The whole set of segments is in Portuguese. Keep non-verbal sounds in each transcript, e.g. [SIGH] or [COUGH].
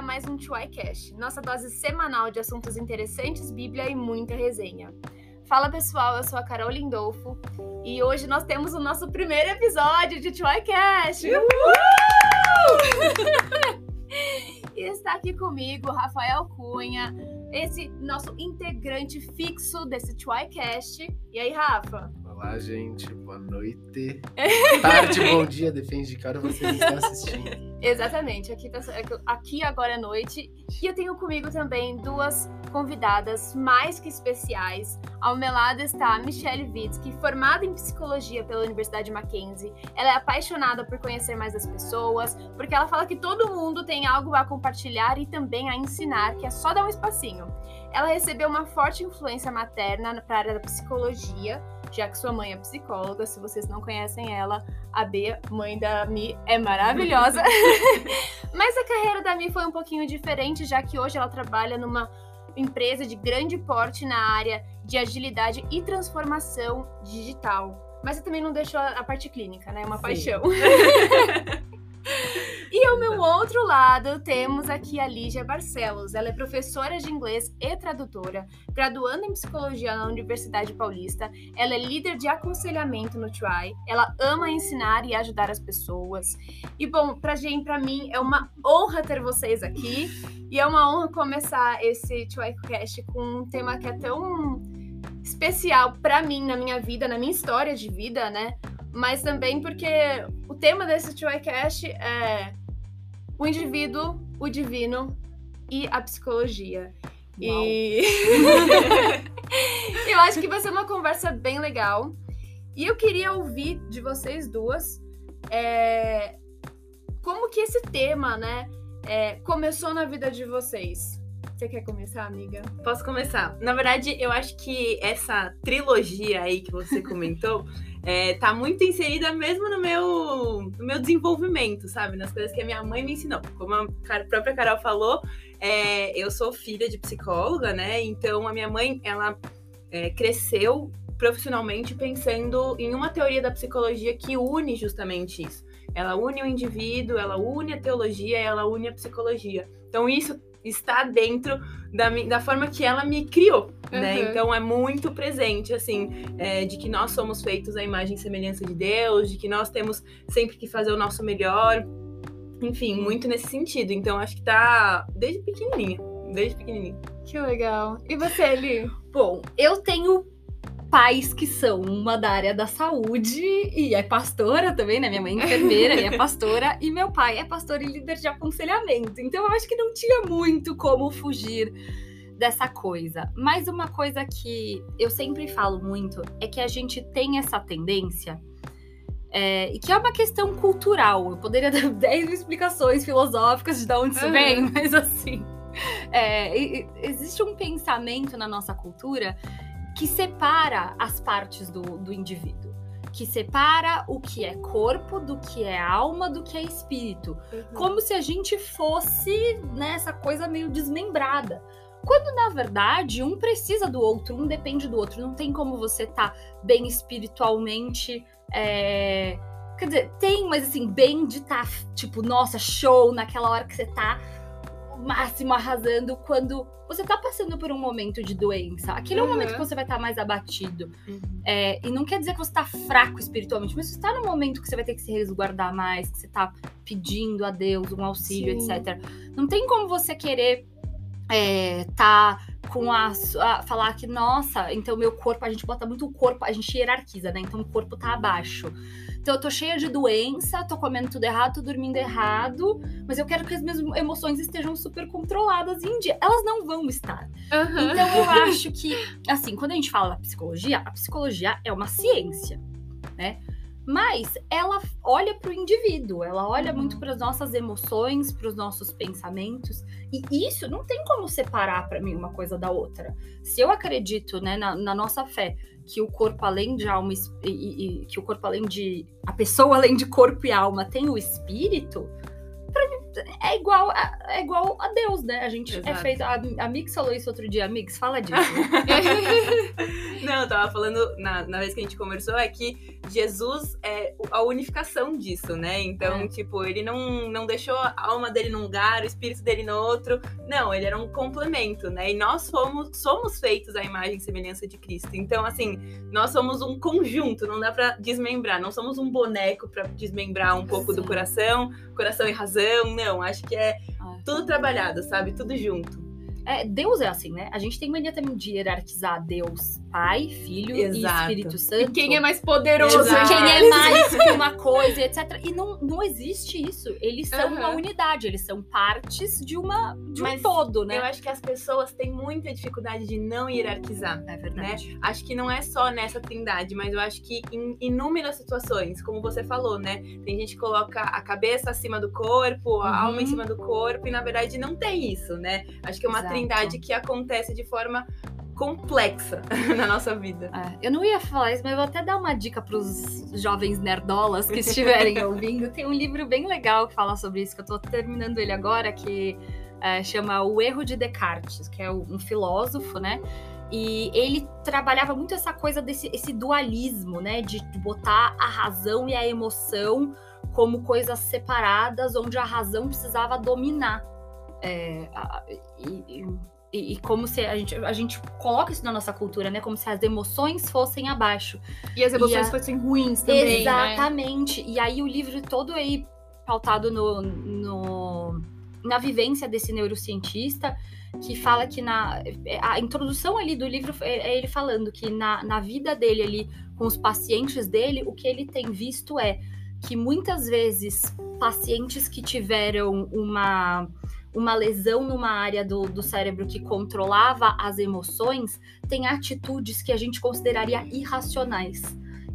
a mais um TuaiCast, nossa dose semanal de assuntos interessantes, Bíblia e muita resenha. Fala pessoal, eu sou a Carol Lindolfo e hoje nós temos o nosso primeiro episódio de TuaiCast. [LAUGHS] e está aqui comigo Rafael Cunha, esse nosso integrante fixo desse TuaiCast. E aí, Rafa? Olá, gente. Boa noite. [LAUGHS] Tarde, bom dia, depende de cara vocês estão assistindo. Exatamente, aqui, tá, aqui agora é noite. E eu tenho comigo também duas convidadas mais que especiais. Ao meu lado está a Michelle Witzke, formada em psicologia pela Universidade Mackenzie. Ela é apaixonada por conhecer mais as pessoas, porque ela fala que todo mundo tem algo a compartilhar e também a ensinar, que é só dar um espacinho. Ela recebeu uma forte influência materna para a área da psicologia já que sua mãe é psicóloga. Se vocês não conhecem ela, a Bea, mãe da Mi, é maravilhosa. [LAUGHS] Mas a carreira da Mi foi um pouquinho diferente, já que hoje ela trabalha numa empresa de grande porte na área de agilidade e transformação digital. Mas você também não deixou a parte clínica, né? É uma Sim. paixão. [LAUGHS] E ao meu outro lado, temos aqui a Lígia Barcelos. Ela é professora de inglês e tradutora, graduando em psicologia na Universidade Paulista. Ela é líder de aconselhamento no Try. Ela ama ensinar e ajudar as pessoas. E bom, pra gente, pra mim, é uma honra ter vocês aqui. E é uma honra começar esse Trycast com um tema que é tão especial para mim, na minha vida, na minha história de vida, né? Mas também porque o tema desse Trycast é o indivíduo, o divino e a psicologia. Uau. E [LAUGHS] eu acho que vai ser uma conversa bem legal. E eu queria ouvir de vocês duas é... como que esse tema, né, é... começou na vida de vocês. Você quer começar, amiga? Posso começar. Na verdade, eu acho que essa trilogia aí que você comentou é, tá muito inserida mesmo no meu, no meu desenvolvimento, sabe? Nas coisas que a minha mãe me ensinou. Como a própria Carol falou, é, eu sou filha de psicóloga, né? Então a minha mãe, ela é, cresceu profissionalmente pensando em uma teoria da psicologia que une justamente isso. Ela une o indivíduo, ela une a teologia, ela une a psicologia. Então isso está dentro da, da forma que ela me criou, uhum. né? Então é muito presente, assim, é, de que nós somos feitos à imagem e semelhança de Deus, de que nós temos sempre que fazer o nosso melhor. Enfim, muito nesse sentido. Então acho que tá desde pequenininha, desde pequenininha. Que legal. E você, Eli? Bom, eu tenho pais que são uma da área da saúde e é pastora também, né? Minha mãe é enfermeira e é pastora, e meu pai é pastor e líder de aconselhamento. Então eu acho que não tinha muito como fugir dessa coisa. Mas uma coisa que eu sempre falo muito é que a gente tem essa tendência. É, e que é uma questão cultural. Eu poderia [LAUGHS] dar 10 explicações filosóficas de onde isso vem, mas assim. É, existe um pensamento na nossa cultura que separa as partes do, do indivíduo. Que separa o que é corpo do que é alma, do que é espírito. Uhum. Como se a gente fosse nessa coisa meio desmembrada. Quando na verdade um precisa do outro, um depende do outro. Não tem como você estar tá bem espiritualmente. É... Quer dizer, tem, mas assim, bem de estar, tá, tipo, nossa, show, naquela hora que você tá máximo arrasando quando você tá passando por um momento de doença. Aquele uhum. é o momento que você vai estar tá mais abatido. Uhum. É, e não quer dizer que você tá fraco espiritualmente, mas você tá no momento que você vai ter que se resguardar mais, que você tá pedindo a Deus um auxílio, Sim. etc. Não tem como você querer é, tá com a, a, falar que, nossa, então meu corpo, a gente bota muito o corpo, a gente hierarquiza, né? Então o corpo tá abaixo. Então eu tô cheia de doença, tô comendo tudo errado, tô dormindo errado, mas eu quero que as minhas emoções estejam super controladas e em dia. Elas não vão estar. Uhum. Então eu acho que, assim, quando a gente fala da psicologia, a psicologia é uma ciência, né? Mas ela olha para o indivíduo, ela olha muito para as nossas emoções, para os nossos pensamentos, e isso não tem como separar para mim uma coisa da outra. Se eu acredito, né, na, na nossa fé, que o corpo além de alma e, e, e, que o corpo além de a pessoa além de corpo e alma tem o espírito para mim é igual a, é igual a Deus né? A gente é Exato. é feito a, a Mix falou isso outro dia. Mix fala disso. [LAUGHS] Não eu tava falando na, na vez que a gente conversou é que Jesus é a unificação disso, né? Então, É. tipo, ele não, não deixou a alma dele num lugar, o espírito dele no outro. Não, ele era um complemento, né? E nós somos, somos feitos à imagem e semelhança de Cristo. Então, assim, nós somos um conjunto, não dá pra desmembrar. Não somos um boneco pra desmembrar um pouco do coração, coração e razão. Não, acho que é É. tudo trabalhado, sabe? Tudo junto. É, Deus é assim, né? A gente tem mania também de hierarquizar Deus, Pai, Filho Exato. e Espírito Santo. E quem é mais poderoso? Exato. quem é mais [LAUGHS] que uma coisa, etc. E não, não existe isso. Eles são Aham. uma unidade, eles são partes de uma de um todo, né? Eu acho que as pessoas têm muita dificuldade de não hierarquizar. É verdade. Acho que não é só nessa trindade, mas eu acho que em inúmeras situações, como você falou, né? Tem gente que coloca a cabeça acima do corpo, a Uhum. alma em cima do corpo, e na verdade não tem isso, né? Acho que é uma Exato. Que acontece de forma complexa [LAUGHS] na nossa vida. É, eu não ia falar isso, mas eu vou até dar uma dica para os jovens nerdolas que estiverem [LAUGHS] ouvindo. Tem um livro bem legal que fala sobre isso, que eu tô terminando ele agora, que é, chama O Erro de Descartes, que é um filósofo, né? E ele trabalhava muito essa coisa desse esse dualismo, né? De botar a razão e a emoção como coisas separadas, onde a razão precisava dominar. É, a- e- e- e, como se a gente, a gente coloca isso na nossa cultura, né? Como se as emoções fossem abaixo. E as emoções E a- fossem ruins também, né? Exatamente. E aí o livro todo aí pautado no, no- na vivência desse neurocientista que fala que na a introdução ali do livro é é ele falando que na, na vida dele ali com os pacientes dele o que ele tem visto é que muitas vezes pacientes que tiveram uma uma lesão numa área do, do cérebro que controlava as emoções têm atitudes que a gente consideraria irracionais.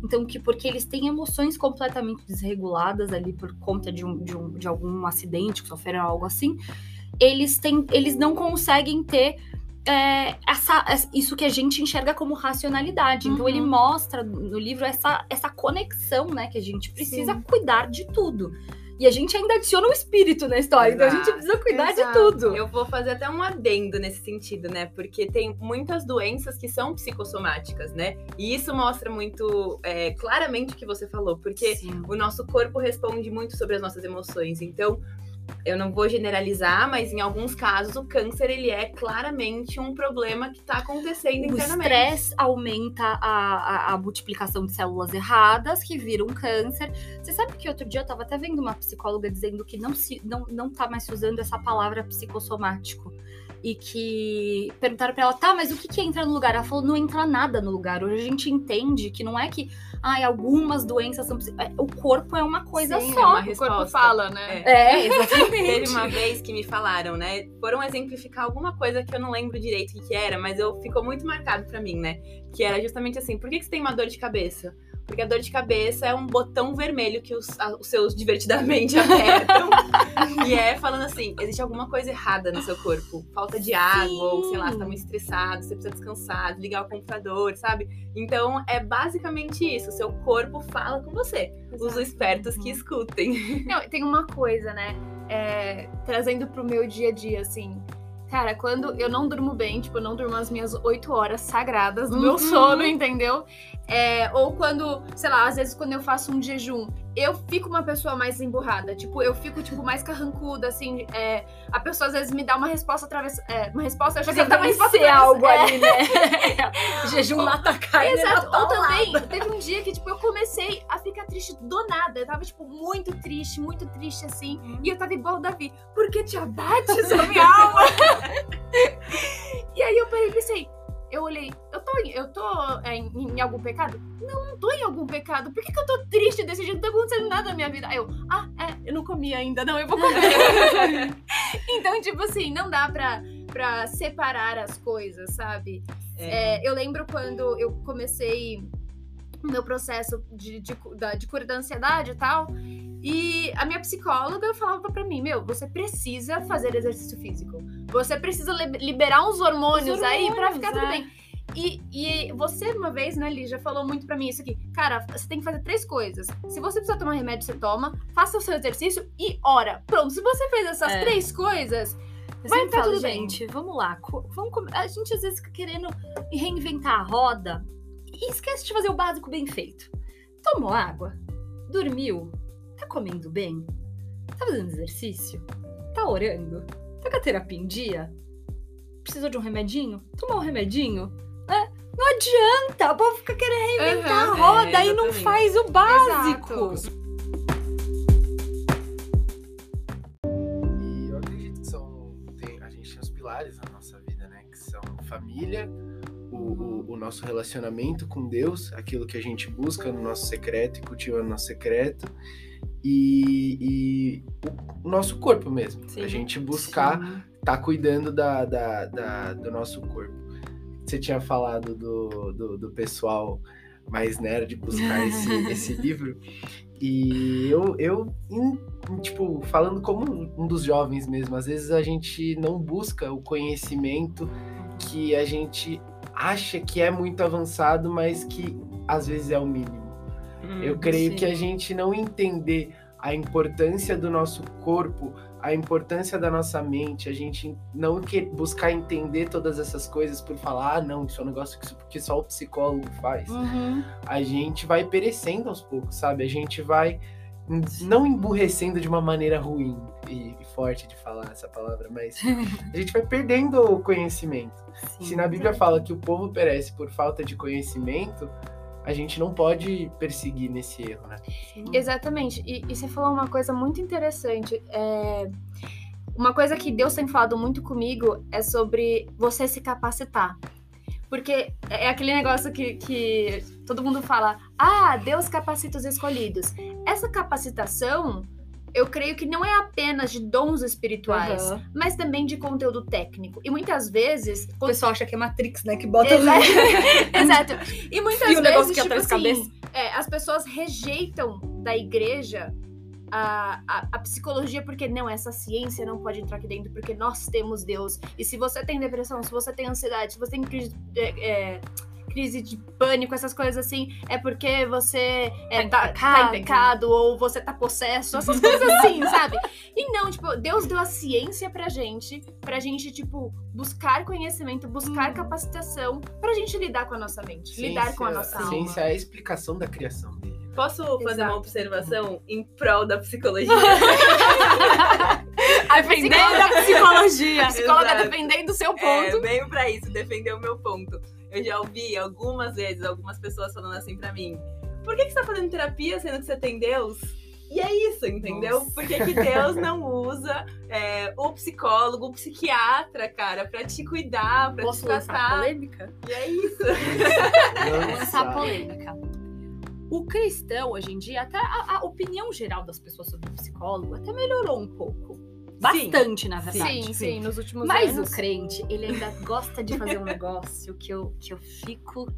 Então, que porque eles têm emoções completamente desreguladas ali por conta de, um, de, um, de algum acidente, que sofreram algo assim, eles, têm, eles não conseguem ter é, essa, isso que a gente enxerga como racionalidade. Então, Uhum. ele mostra no livro essa, essa conexão, né? Que a gente precisa Sim. cuidar de tudo. E a gente ainda adiciona o espírito na história, então a gente Exato. precisa cuidar de Exato. tudo. Eu vou fazer até um adendo nesse sentido, né? Porque tem muitas doenças que são psicossomáticas, né? E isso mostra muito é, claramente o que você falou, porque Sim. o nosso corpo responde muito sobre as nossas emoções. Então, eu não vou generalizar, mas em alguns casos o câncer ele é claramente um problema que está acontecendo O internamente. estresse aumenta a, a, a multiplicação de células erradas, que viram câncer. Você sabe que outro dia eu tava até vendo uma psicóloga dizendo que não, se, não, não tá mais se usando essa palavra psicossomático. E que perguntaram pra ela, tá, mas o que, que entra no lugar? Ela falou, não entra nada no lugar. Hoje a gente entende que não é que ai, algumas doenças são. é, O corpo é uma coisa Sim, é só. uma O corpo fala, né? É, exatamente. Teve uma [LAUGHS] vez que me falaram, né? Foram exemplificar alguma coisa que eu não lembro direito o que, que era, mas eu ficou muito marcado pra mim, né? Que era justamente assim: por que, que você tem uma dor de cabeça? Porque a dor de cabeça é um botão vermelho que os, a- os seus divertidamente [LAUGHS] apertam. e é falando assim: existe alguma coisa errada no seu corpo. Falta de água, ou sei lá, você tá muito estressado, você precisa descansar, ligar o computador, sabe? Então é basicamente isso: o seu corpo fala com você. Os espertos que escutem. [LAUGHS] Não, tem uma coisa, né? É, trazendo pro meu dia a dia, assim. Cara, quando eu não durmo bem, tipo, eu não durmo as minhas oito horas sagradas do meu Uhum. sono, entendeu? É, ou quando, sei lá, às vezes quando eu faço um jejum, eu fico uma pessoa mais emburrada. Tipo, eu fico, tipo, mais carrancuda, assim. é, a pessoa às vezes me dá uma resposta através. É, uma resposta, eu acho que ela dá uma resposta ser através- algo é. ali, né? [LAUGHS] Jejum mata carne. Exato. Ou também, teve um dia que, tipo, eu comecei a ficar triste do nada. Eu tava, tipo, muito triste, muito triste, assim. E eu tava igual o Davi. Por que te abates a minha alma? [LAUGHS] e aí eu parei e pensei. Eu olhei, eu tô, em- eu tô é, em, em algum pecado? Não, não tô em algum pecado. Por que, que eu tô triste desse jeito? Não tá acontecendo nada na minha vida. Aí eu, ah, é, eu não comi ainda, não, eu vou comer. [LAUGHS] então, tipo assim, não dá pra, pra separar as coisas, sabe? É, eu lembro quando eu comecei o meu processo de, de, da- de cura da ansiedade e tal. E a minha psicóloga falava pra mim: Meu, você precisa fazer exercício físico. Você precisa li- liberar uns hormônios, Os aí pra hormônios, ficar tudo é. bem. E, e você, uma vez, né, Lígia, falou muito pra mim isso aqui. Cara, você tem que fazer três coisas. Se você precisar tomar remédio, você toma. Faça o seu exercício e ora. Pronto, se você fez essas É. três coisas, Eu Vai tá falo, tudo bem. gente, vamos lá. Vamos A gente às vezes fica querendo reinventar a roda e esquece de fazer o básico bem feito. Tomou água? Dormiu? Tá comendo bem? Tá fazendo exercício? Tá orando? Tá com a terapia em dia? Precisou de um remedinho? Tomou um remedinho? É, não adianta, o povo fica querendo reinventar Uhum. a roda É, e não faz o básico. Exato. E eu acredito que são. tem- a gente tem os pilares na nossa vida, né? Que são família, o, o- o nosso relacionamento com Deus, aquilo que a gente busca no nosso secreto e cultiva no nosso secreto. E, e o, nosso corpo mesmo. Sim. A gente buscar tá cuidando da, da- da- do nosso corpo. Você tinha falado do, do, do pessoal mais nerd buscar esse, [LAUGHS] esse livro. E eu, eu tipo, falando como um dos jovens mesmo, às vezes a gente não busca o conhecimento que a gente acha que é muito avançado, mas que às vezes é o mínimo. Eu creio sim. que a gente não entender a importância do nosso corpo, a importância da nossa mente, a gente não que buscar entender todas essas coisas por falar, ah, não, isso é um negócio que, só o psicólogo faz. Uhum. A gente vai perecendo aos poucos, sabe? A gente vai não emburrecendo de uma maneira ruim e, e forte de falar essa palavra, mas [LAUGHS] a gente vai perdendo o conhecimento. Se na Bíblia fala que o povo perece por falta de conhecimento, a gente não pode perseguir nesse erro, né? Exatamente. E, e você falou uma coisa muito interessante. É, Uma coisa que Deus tem falado muito comigo é sobre você se capacitar. Porque é aquele negócio que, que todo mundo fala: ah, Deus capacita os escolhidos. Essa capacitação, eu creio que não é apenas de dons espirituais, Aham. mas também de conteúdo técnico. E muitas vezes. O pessoal acha que é Matrix, né? Que bota Exato. [LAUGHS] [LAUGHS] Exato. E muitas E o vezes, negócio que tipo assim, é, as pessoas rejeitam da igreja a, a, a psicologia porque não, essa ciência não pode entrar aqui dentro, porque nós temos Deus. E se você tem depressão, se você tem ansiedade, se você tem crise, é, é, crise de pânico, essas coisas assim, é porque você é, Tá em tá, tá pecado. em pecado ou você tá possesso, essas coisas assim, [LAUGHS] sabe? E não, tipo, Deus deu a ciência pra gente, pra gente, tipo, buscar conhecimento, buscar capacitação, pra gente lidar com a nossa mente, lidar com a nossa a alma. ciência é a explicação da criação dele. Posso fazer Exato. uma observação em prol da psicologia? [LAUGHS] Defendendo a psicologia. A psicóloga Exato. defendendo o seu É, ponto. veio pra isso, defender o meu ponto. Eu já ouvi algumas vezes algumas pessoas falando assim pra mim: por que, que você tá fazendo terapia sendo que você tem Deus? E é isso, entendeu? Nossa. Por que, que Deus não usa é, o psicólogo, o psiquiatra, cara, pra te cuidar, pra Posso te tratar? polêmica? E é isso. [LAUGHS] Vou lançar polêmica. O cristão, hoje em dia, até a, a opinião geral das pessoas sobre o psicólogo até melhorou um pouco. Bastante, na verdade. Sim, sim, nos últimos Mas anos. o crente, ele ainda gosta de fazer um [LAUGHS] negócio que eu, que eu fico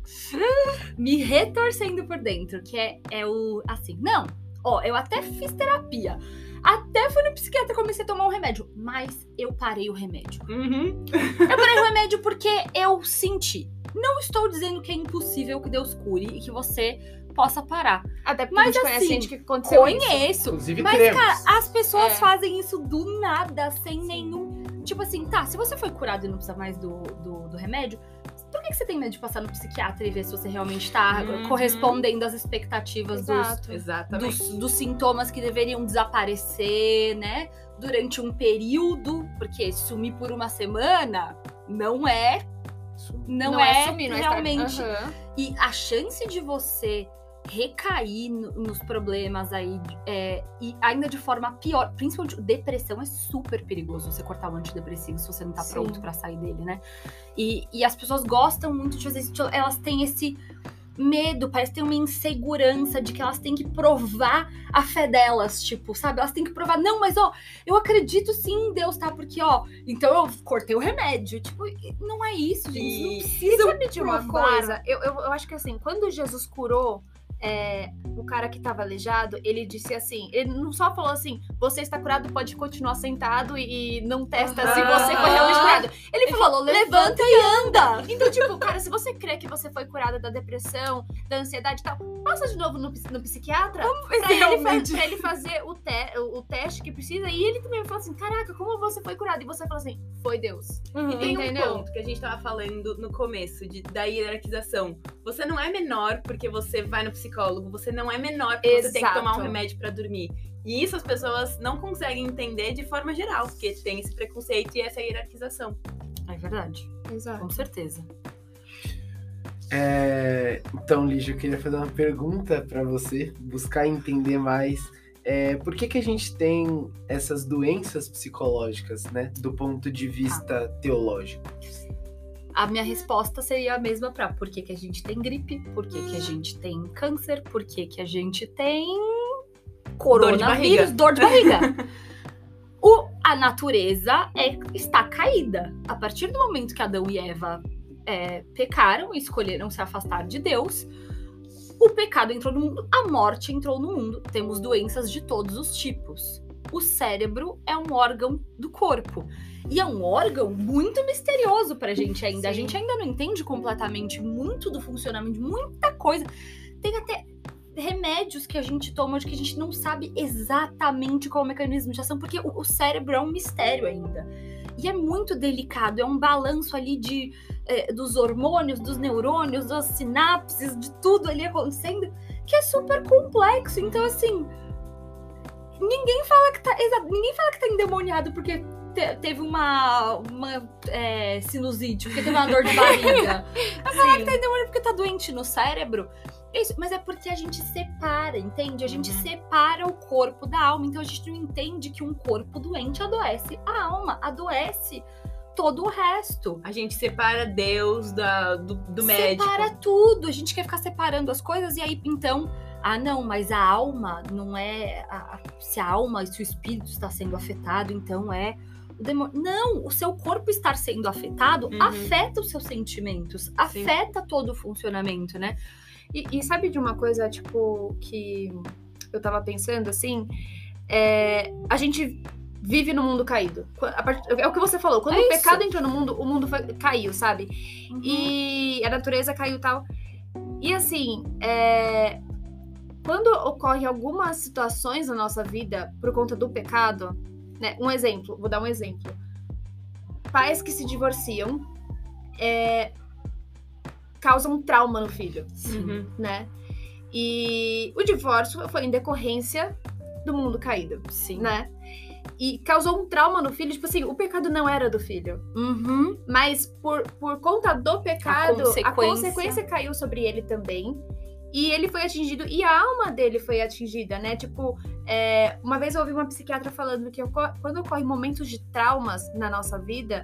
me retorcendo por dentro, que é, é o assim, não, ó, eu até fiz terapia, até fui no psiquiatra e comecei a tomar um remédio, mas eu parei o remédio. Uhum. Eu parei o remédio porque eu senti. Não estou dizendo que é impossível que Deus cure e que você possa parar. Até porque Mas a gente conhece assim, gente que aconteceu isso. Conheço. Inclusive Mas, cremos. cara, as pessoas É. fazem isso do nada, sem nenhum. Tipo assim, tá, se você foi curado e não precisa mais do, do, do remédio, por que, que você tem medo de passar no psiquiatra e ver se você realmente tá Uhum. correspondendo às expectativas dos, Exato. Exatamente. dos, dos sintomas que deveriam desaparecer, né? Durante um período, porque sumir por uma semana não é, não, é, sumir, não é estar- realmente. Aham. E a chance de você recair no- nos problemas aí, é, e ainda de forma pior, principalmente depressão é super perigoso você cortar o antidepressivo se você não tá Sim. pronto pra sair dele, né? E, e as pessoas gostam muito de fazer isso, tipo, elas têm esse medo, parece que tem uma insegurança de que elas têm que provar a fé delas, tipo, sabe? Elas têm que provar, não, mas ó, eu acredito sim em Deus, tá? Porque, ó, então eu cortei o remédio. Tipo, não é isso, gente. Não precisa Sabe de uma provar. coisa? Eu, eu, eu acho que assim, quando Jesus curou é, o cara que tava aleijado, ele disse assim: ele não só falou assim, você está curado, pode continuar sentado e, e não testa se você foi realmente curado. Ele, Ele falou, falou, levanta. levanta e anda. Então, tipo, cara, se você crê que você foi curado da depressão, da ansiedade e tal, passa de novo no, no psiquiatra pra ele, pra ele fazer o, te- o, o teste que precisa. E ele também fala assim: caraca, como você foi curado? E você fala assim: foi Deus. E tem Entendeu? um ponto que a gente tava falando no começo, de, da hierarquização. Você não é menor porque você vai no psiquiatra psicólogo, você não é menor porque você tem que tomar um Exato. remédio pra dormir. E isso as pessoas não conseguem entender de forma geral, porque tem esse preconceito e essa hierarquização. É verdade, Exato. com certeza. É, então, Lígia, eu queria fazer uma pergunta para você, buscar entender mais. É, por que, que a gente tem essas doenças psicológicas, né? Do ponto de vista teológico. A minha resposta seria a mesma para por que, que a gente tem gripe, por que, que a gente tem câncer, por que, que a gente tem coronavírus, dor de barriga. o, a natureza é, está caída. A partir do momento que Adão e Eva é, pecaram e escolheram se afastar de Deus, o pecado entrou no mundo, a morte entrou no mundo. Temos doenças de todos os tipos. O cérebro é um órgão do corpo. E é um órgão muito misterioso pra gente ainda. A Sim. gente ainda não entende completamente muito do funcionamento de muita coisa. Tem até remédios que a gente toma de que a gente não sabe exatamente qual é o mecanismo de ação, porque o, o cérebro é um mistério ainda. E é muito delicado, é um balanço ali de eh, dos hormônios, dos neurônios, das sinapses, de tudo ali acontecendo, que é super complexo. Então, assim, ninguém fala que tá. ninguém fala que tá endemoniado porque te- teve uma, uma é, sinusite, porque teve uma dor de [LAUGHS] barriga. Vai falar que tá endemoniado porque tá doente no cérebro. Isso, mas é porque a gente separa, entende? A gente Uhum. separa o corpo da alma. Então a gente não entende que um corpo doente adoece a alma, adoece todo o resto. A gente separa Deus da, do, do médico. Separa tudo. A gente quer ficar separando as coisas e aí então. Ah, não, mas a alma não é. a- se a alma e se o espírito está sendo afetado, então é. o demônio. Não, o seu corpo estar sendo afetado Uhum. afeta os seus sentimentos, afeta todo o funcionamento, né? E, e sabe de uma coisa, tipo, que eu tava pensando, assim? É, a gente vive no mundo caído. É o que você falou. Quando É o pecado entrou no mundo, o mundo foi- caiu, sabe? Uhum. E a natureza caiu tal. E assim, é, quando ocorre algumas situações na nossa vida por conta do pecado, né? Um exemplo, vou dar um exemplo. Pais que se divorciam é, causam trauma no filho Uhum. né? E o divórcio foi em decorrência do mundo caído, Sim. né? E causou um trauma no filho, tipo assim, o pecado não era do filho, Uhum. mas por, por conta do pecado, a consequência. consequência. caiu sobre ele também. E ele foi atingido, e a alma dele foi atingida, né? Tipo, é, uma vez eu ouvi uma psiquiatra falando que oco- quando ocorrem momentos de traumas na nossa vida,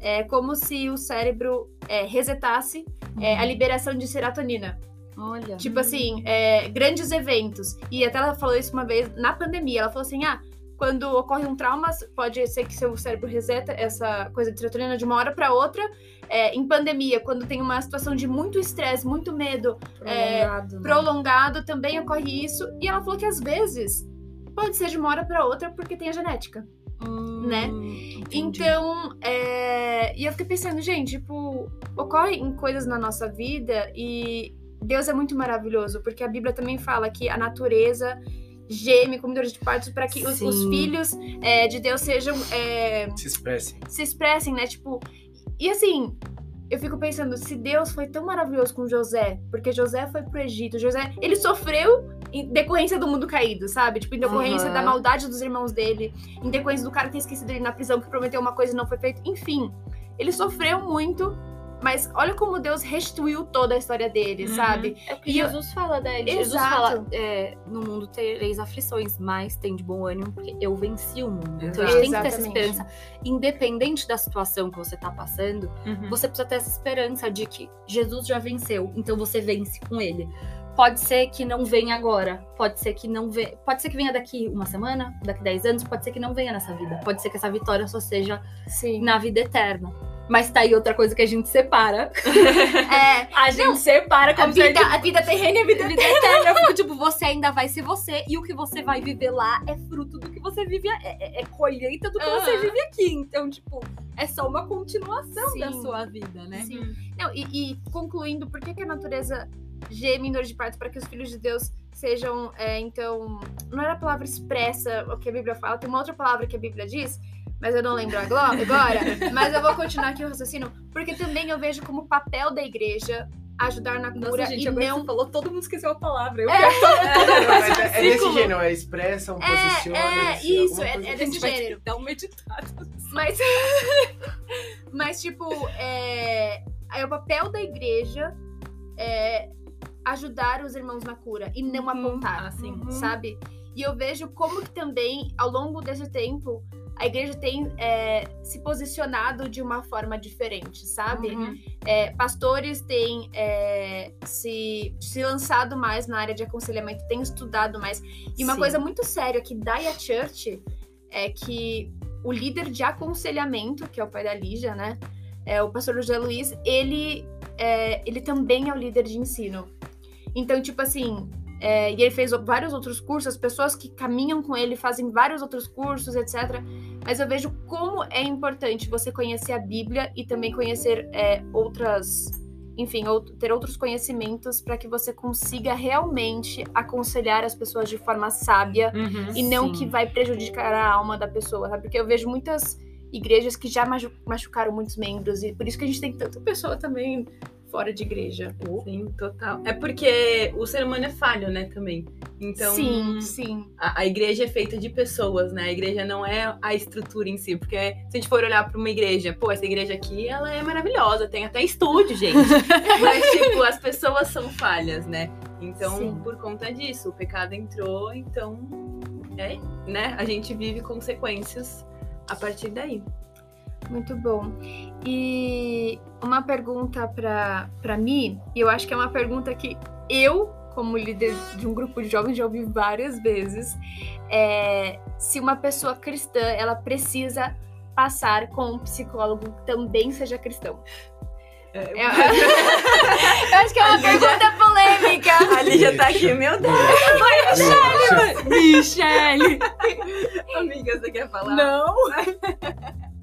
é como se o cérebro é, resetasse é, a liberação de serotonina. Olha. Tipo assim, é, grandes eventos. E até ela falou isso uma vez na pandemia. Ela falou assim: ah, quando ocorre um trauma, pode ser que seu cérebro reseta essa coisa de serotonina de uma hora para outra. É, em pandemia, quando tem uma situação de muito estresse, muito medo prolongado. né? prolongado, também ocorre isso. E ela falou que às vezes pode ser de uma hora para outra porque tem a genética. Hum, né? entendi. Então, é... e eu fiquei pensando, gente, tipo, ocorrem coisas na nossa vida e Deus é muito maravilhoso, porque a Bíblia também fala que a natureza geme com dores de partos para que os, os filhos é, de Deus sejam é, Se expressem. se expressem, né? Tipo, e assim, eu fico pensando, se Deus foi tão maravilhoso com José, porque José foi pro Egito, José, ele sofreu em decorrência do mundo caído, sabe? Tipo, em decorrência Aham. da maldade dos irmãos dele, em decorrência do cara ter esquecido ele na prisão, que prometeu uma coisa e não foi feito. Enfim, ele sofreu muito, mas olha como Deus restituiu toda a história dele, Uhum. sabe? É o que E eu- Jesus fala, né? Jesus Exato. fala, é, no mundo tereis aflições, mas tem de bom ânimo, porque eu venci o mundo. Então a Exato. gente tem que ter essa esperança. Independente da situação que você tá passando, Uhum. você precisa ter essa esperança de que Jesus já venceu, então você vence com ele. Pode ser que não venha agora, pode ser que não venha, pode ser que venha daqui uma semana, daqui 10 anos, pode ser que não venha nessa vida. Pode ser que essa vitória só seja Sim. na vida eterna. Mas tá aí outra coisa que a gente separa. [LAUGHS] É, A gente separa a como se vida, a vida terrena e a vida vida eterna. Eu fico, tipo, você ainda vai ser você e o que você vai viver lá é fruto do que você vive, é, é- é colheita do que você Aham. vive aqui. Então, tipo, é só uma continuação Sim. da sua vida, né? Sim. Não, e, e concluindo, por que, que a natureza geme em dor de parto para que os filhos de Deus sejam, é, então. Não era a palavra expressa o que a Bíblia fala, tem uma outra palavra que a Bíblia diz, mas eu não lembro agora. mas eu vou continuar aqui o raciocínio, porque também eu vejo como papel da igreja ajudar na cura Nossa, gente, e não falou, todo mundo esqueceu a palavra. Eu É. quero todo Não, mundo mas é, é desse gênero, é expressam, posiciona. é, assim, isso, é- é assim. desse gênero. dar um meditado. Mas, [LAUGHS] mas tipo, é, é o papel da igreja é ajudar os irmãos na cura e não Uhum. apontar, Assim. Uhum. sabe? E eu vejo como que também, ao longo desse tempo, a igreja tem é, se posicionado de uma forma diferente, sabe? Uhum. É, pastores têm é, se, se lançado mais na área de aconselhamento, têm estudado mais. E uma Sim. coisa muito séria que dá a Church é que o líder de aconselhamento, que é o pai da Lígia, né? É, o pastor José Luiz, ele, é, ele também é o líder de ensino. Então, tipo assim, é, e ele fez vários outros cursos, as pessoas que caminham com ele fazem vários outros cursos, etc. Mas eu vejo como é importante você conhecer a Bíblia e também conhecer é, outras. Enfim, ou- ter outros conhecimentos para que você consiga realmente aconselhar as pessoas de forma sábia e não Sim. que vai prejudicar a alma da pessoa, sabe? Porque eu vejo muitas igrejas que já machucaram muitos membros e por isso que a gente tem tanta pessoa também fora de igreja. Sim, total. É porque o ser humano é falho, né, também. Então, sim, sim. a, a igreja é feita de pessoas, né? A igreja não é a estrutura em si, porque se a gente for olhar para uma igreja, pô, essa igreja aqui, ela é maravilhosa, tem até estúdio, gente. [LAUGHS] Mas, tipo, as pessoas são falhas, né? Então, Sim. por conta disso, o pecado entrou, então, é, né? A gente vive consequências a partir daí. Muito bom. E uma pergunta pra para mim, e eu acho que é uma pergunta que eu, como líder de um grupo de jovens, já ouvi várias vezes, é se uma pessoa cristã, ela precisa passar com um psicólogo que também seja cristão. É, Eu, eu acho que é uma pergunta polêmica. A Lígia tá aqui, meu Deus, Michele! amiga, você quer falar? Não! [LAUGHS]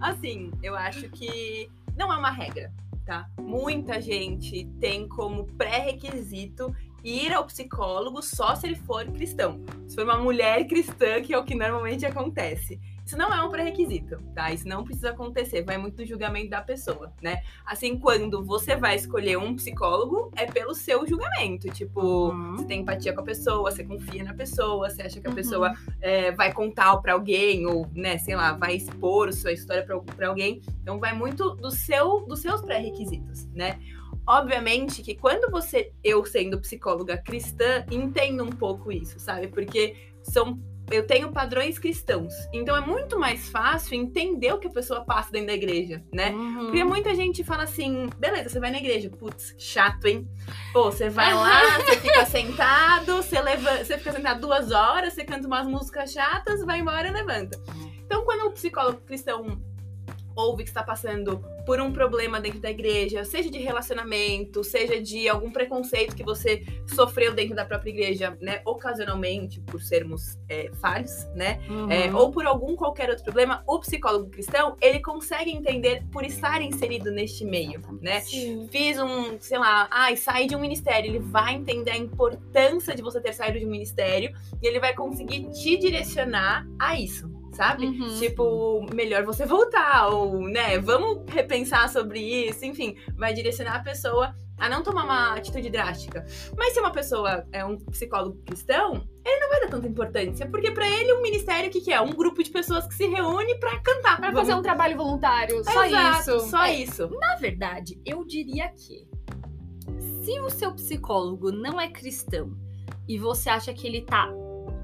Assim, eu acho que não é uma regra, tá? Muita gente tem como pré-requisito ir ao psicólogo só se ele for cristão. Se for uma mulher cristã, que é o que normalmente acontece. Isso não é um pré-requisito, tá? Isso não precisa acontecer, vai muito do julgamento da pessoa, né? Assim, quando você vai escolher um psicólogo, é pelo seu julgamento. Tipo, Uhum. você tem empatia com a pessoa, você confia na pessoa, você acha que a Uhum. pessoa é, vai contar pra alguém, ou, né, sei lá, vai expor sua história pra, pra alguém. Então vai muito do seu, dos seus pré-requisitos, né? Obviamente que quando você, eu sendo psicóloga cristã, entendo um pouco isso, sabe? Porque são eu tenho padrões cristãos. Então é muito mais fácil entender o que a pessoa passa dentro da igreja, né? Uhum. Porque muita gente fala assim, beleza, você vai na igreja, putz, chato, hein? Pô, você vai lá, você fica sentado, você, leva, você fica sentado duas horas, você canta umas músicas chatas, vai embora e levanta. Então, quando o psicólogo cristão ouve que está passando por um problema dentro da igreja, seja de relacionamento, seja de algum preconceito que você sofreu dentro da própria igreja, né, ocasionalmente, por sermos é, falhos, né, Uhum. é, ou por algum qualquer outro problema, o psicólogo cristão, ele consegue entender por estar inserido neste meio, né? Sim. Fiz um, sei lá, ai, saí de um ministério, ele vai entender a importância de você ter saído de um ministério e ele vai conseguir te direcionar a isso, sabe? Uhum. Tipo, melhor você voltar, ou, né, vamos repensar sobre isso, enfim, vai direcionar a pessoa a não tomar uma atitude drástica. Mas se uma pessoa é um psicólogo cristão, ele não vai dar tanta importância, porque pra ele um ministério, o que, que é? Um grupo de pessoas que se reúne pra cantar. Pra Vamos- fazer um trabalho voluntário, só Exato, isso. Só É. isso. Na verdade, eu diria que se o seu psicólogo não é cristão e você acha que ele tá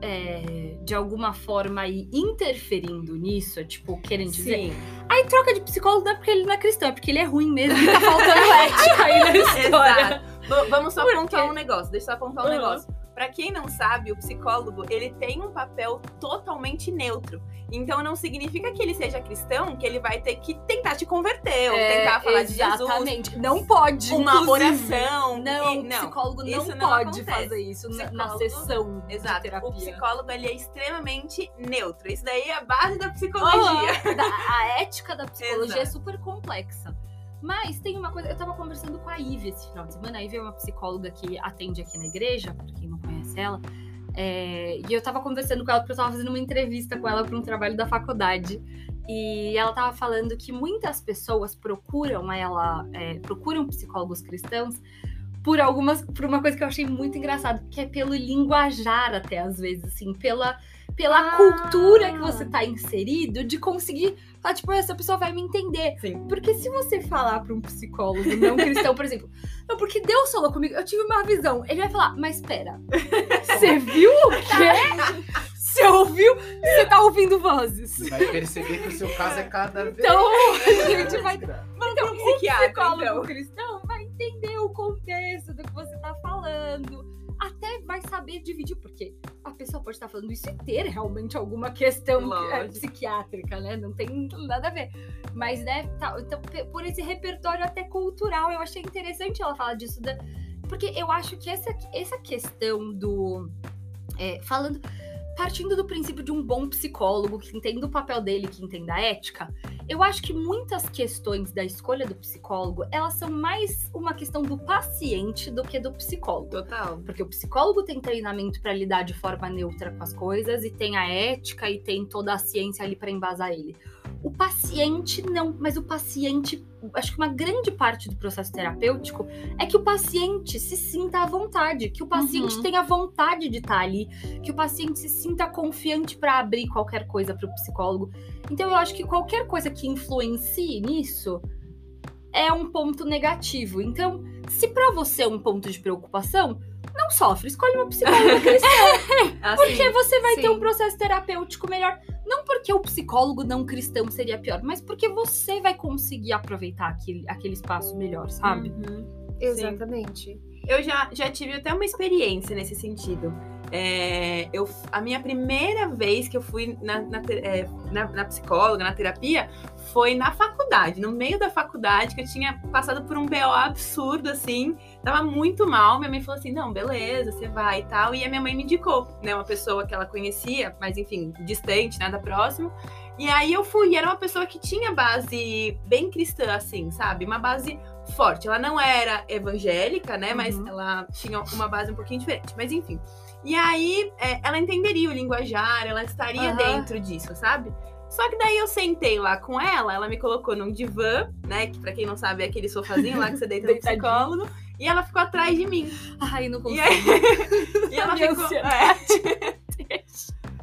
é, de alguma forma aí interferindo nisso, é, tipo, querendo dizer. Sim. Aí troca de psicólogo não é porque ele não é cristão, é porque ele é ruim mesmo e tá faltando [LAUGHS] ética aí na história. Exato. Vamos só apontar um negócio, deixa eu só apontar um Uhum. negócio. Pra quem não sabe, o psicólogo, ele tem um papel totalmente neutro. Então não significa que ele seja cristão, que ele vai ter que tentar te converter, ou É, tentar falar de Jesus, exatamente. Não pode. uma inclusive. oração. Não, e- o psicólogo não não pode acontece. fazer isso na- sessão Exato. de terapia. O psicólogo ele é extremamente neutro. Isso daí é a base da psicologia. Da- a ética da psicologia é Exato. super complexa. Mas tem uma coisa, eu tava conversando com a Ivy esse final de semana. A Ivy é uma psicóloga que atende aqui na igreja, pra quem não conhece ela. É, e eu tava conversando com ela porque eu tava fazendo uma entrevista com ela para um trabalho da faculdade. E ela tava falando que muitas pessoas procuram ela, é, procuram psicólogos cristãos por algumas, por uma coisa que eu achei muito engraçado, que é pelo linguajar até às vezes, assim, pela pela Ah. cultura que você tá inserido, de conseguir falar, tipo, essa pessoa vai me entender. Sim. Porque se você falar pra um psicólogo não cristão, por exemplo, não, porque Deus falou comigo, eu tive uma visão. Ele vai falar, mas espera, você [LAUGHS] viu o quê? Você ouviu? Você tá ouvindo vozes. Você vai perceber que o seu caso é cada vez. Então, a gente vai Vamos então, psiquiatra, psicólogo então. cristão vai entender o contexto do que você tá falando. Até vai saber dividir, porque a pessoa pode estar falando isso e ter realmente alguma questão Lógico. é, psiquiátrica, né? Não tem nada a ver. Mas, né, tá, então, por esse repertório até cultural, eu achei interessante ela falar disso. da- porque eu acho que essa, essa questão do. é, falando. Partindo do princípio de um bom psicólogo que entenda o papel dele, que entenda a ética, eu acho que muitas questões da escolha do psicólogo, elas são mais uma questão do paciente do que do psicólogo. Total. Porque o psicólogo tem treinamento para lidar de forma neutra com as coisas e tem a ética e tem toda a ciência ali para embasar ele. O paciente não, mas o paciente, acho que uma grande parte do processo terapêutico é que o paciente se sinta à vontade, que o paciente Uhum. tenha vontade de estar ali, que o paciente se sinta confiante para abrir qualquer coisa para o psicólogo. Então eu acho que qualquer coisa que influencie nisso é um ponto negativo. Então, se para você é um ponto de preocupação, não sofre, escolhe uma psicóloga cristã, [LAUGHS] Assim, porque você vai ter sim. um processo terapêutico melhor. Não porque o psicólogo não cristão seria pior, mas porque você vai conseguir aproveitar aquele, aquele espaço melhor, sabe? uhum. Exatamente. Eu já, já tive até uma experiência nesse sentido. É, eu, a minha primeira vez que eu fui na, na, é, na- na psicóloga, na terapia, foi na faculdade. No meio da faculdade, que eu tinha passado por um BO absurdo, assim. Tava muito mal. Minha mãe falou assim: não, beleza, você vai e tal. E a minha mãe me indicou, né? Uma pessoa que ela conhecia, mas enfim, distante, nada próximo. E aí eu fui, e era uma pessoa que tinha base bem cristã, assim, sabe? Uma base forte. Ela não era evangélica, né? Mas Uhum. ela tinha uma base um pouquinho diferente. Mas enfim. E aí é, ela entenderia o linguajar, ela estaria Aham. dentro disso, sabe? Só que daí eu sentei lá com ela, ela me colocou num divã, né? Que pra quem não sabe é aquele sofazinho lá que você deita no psicólogo. E ela ficou atrás de mim. Ai, não E consigo. aí, [LAUGHS] e ela ficou. ansiedade. é.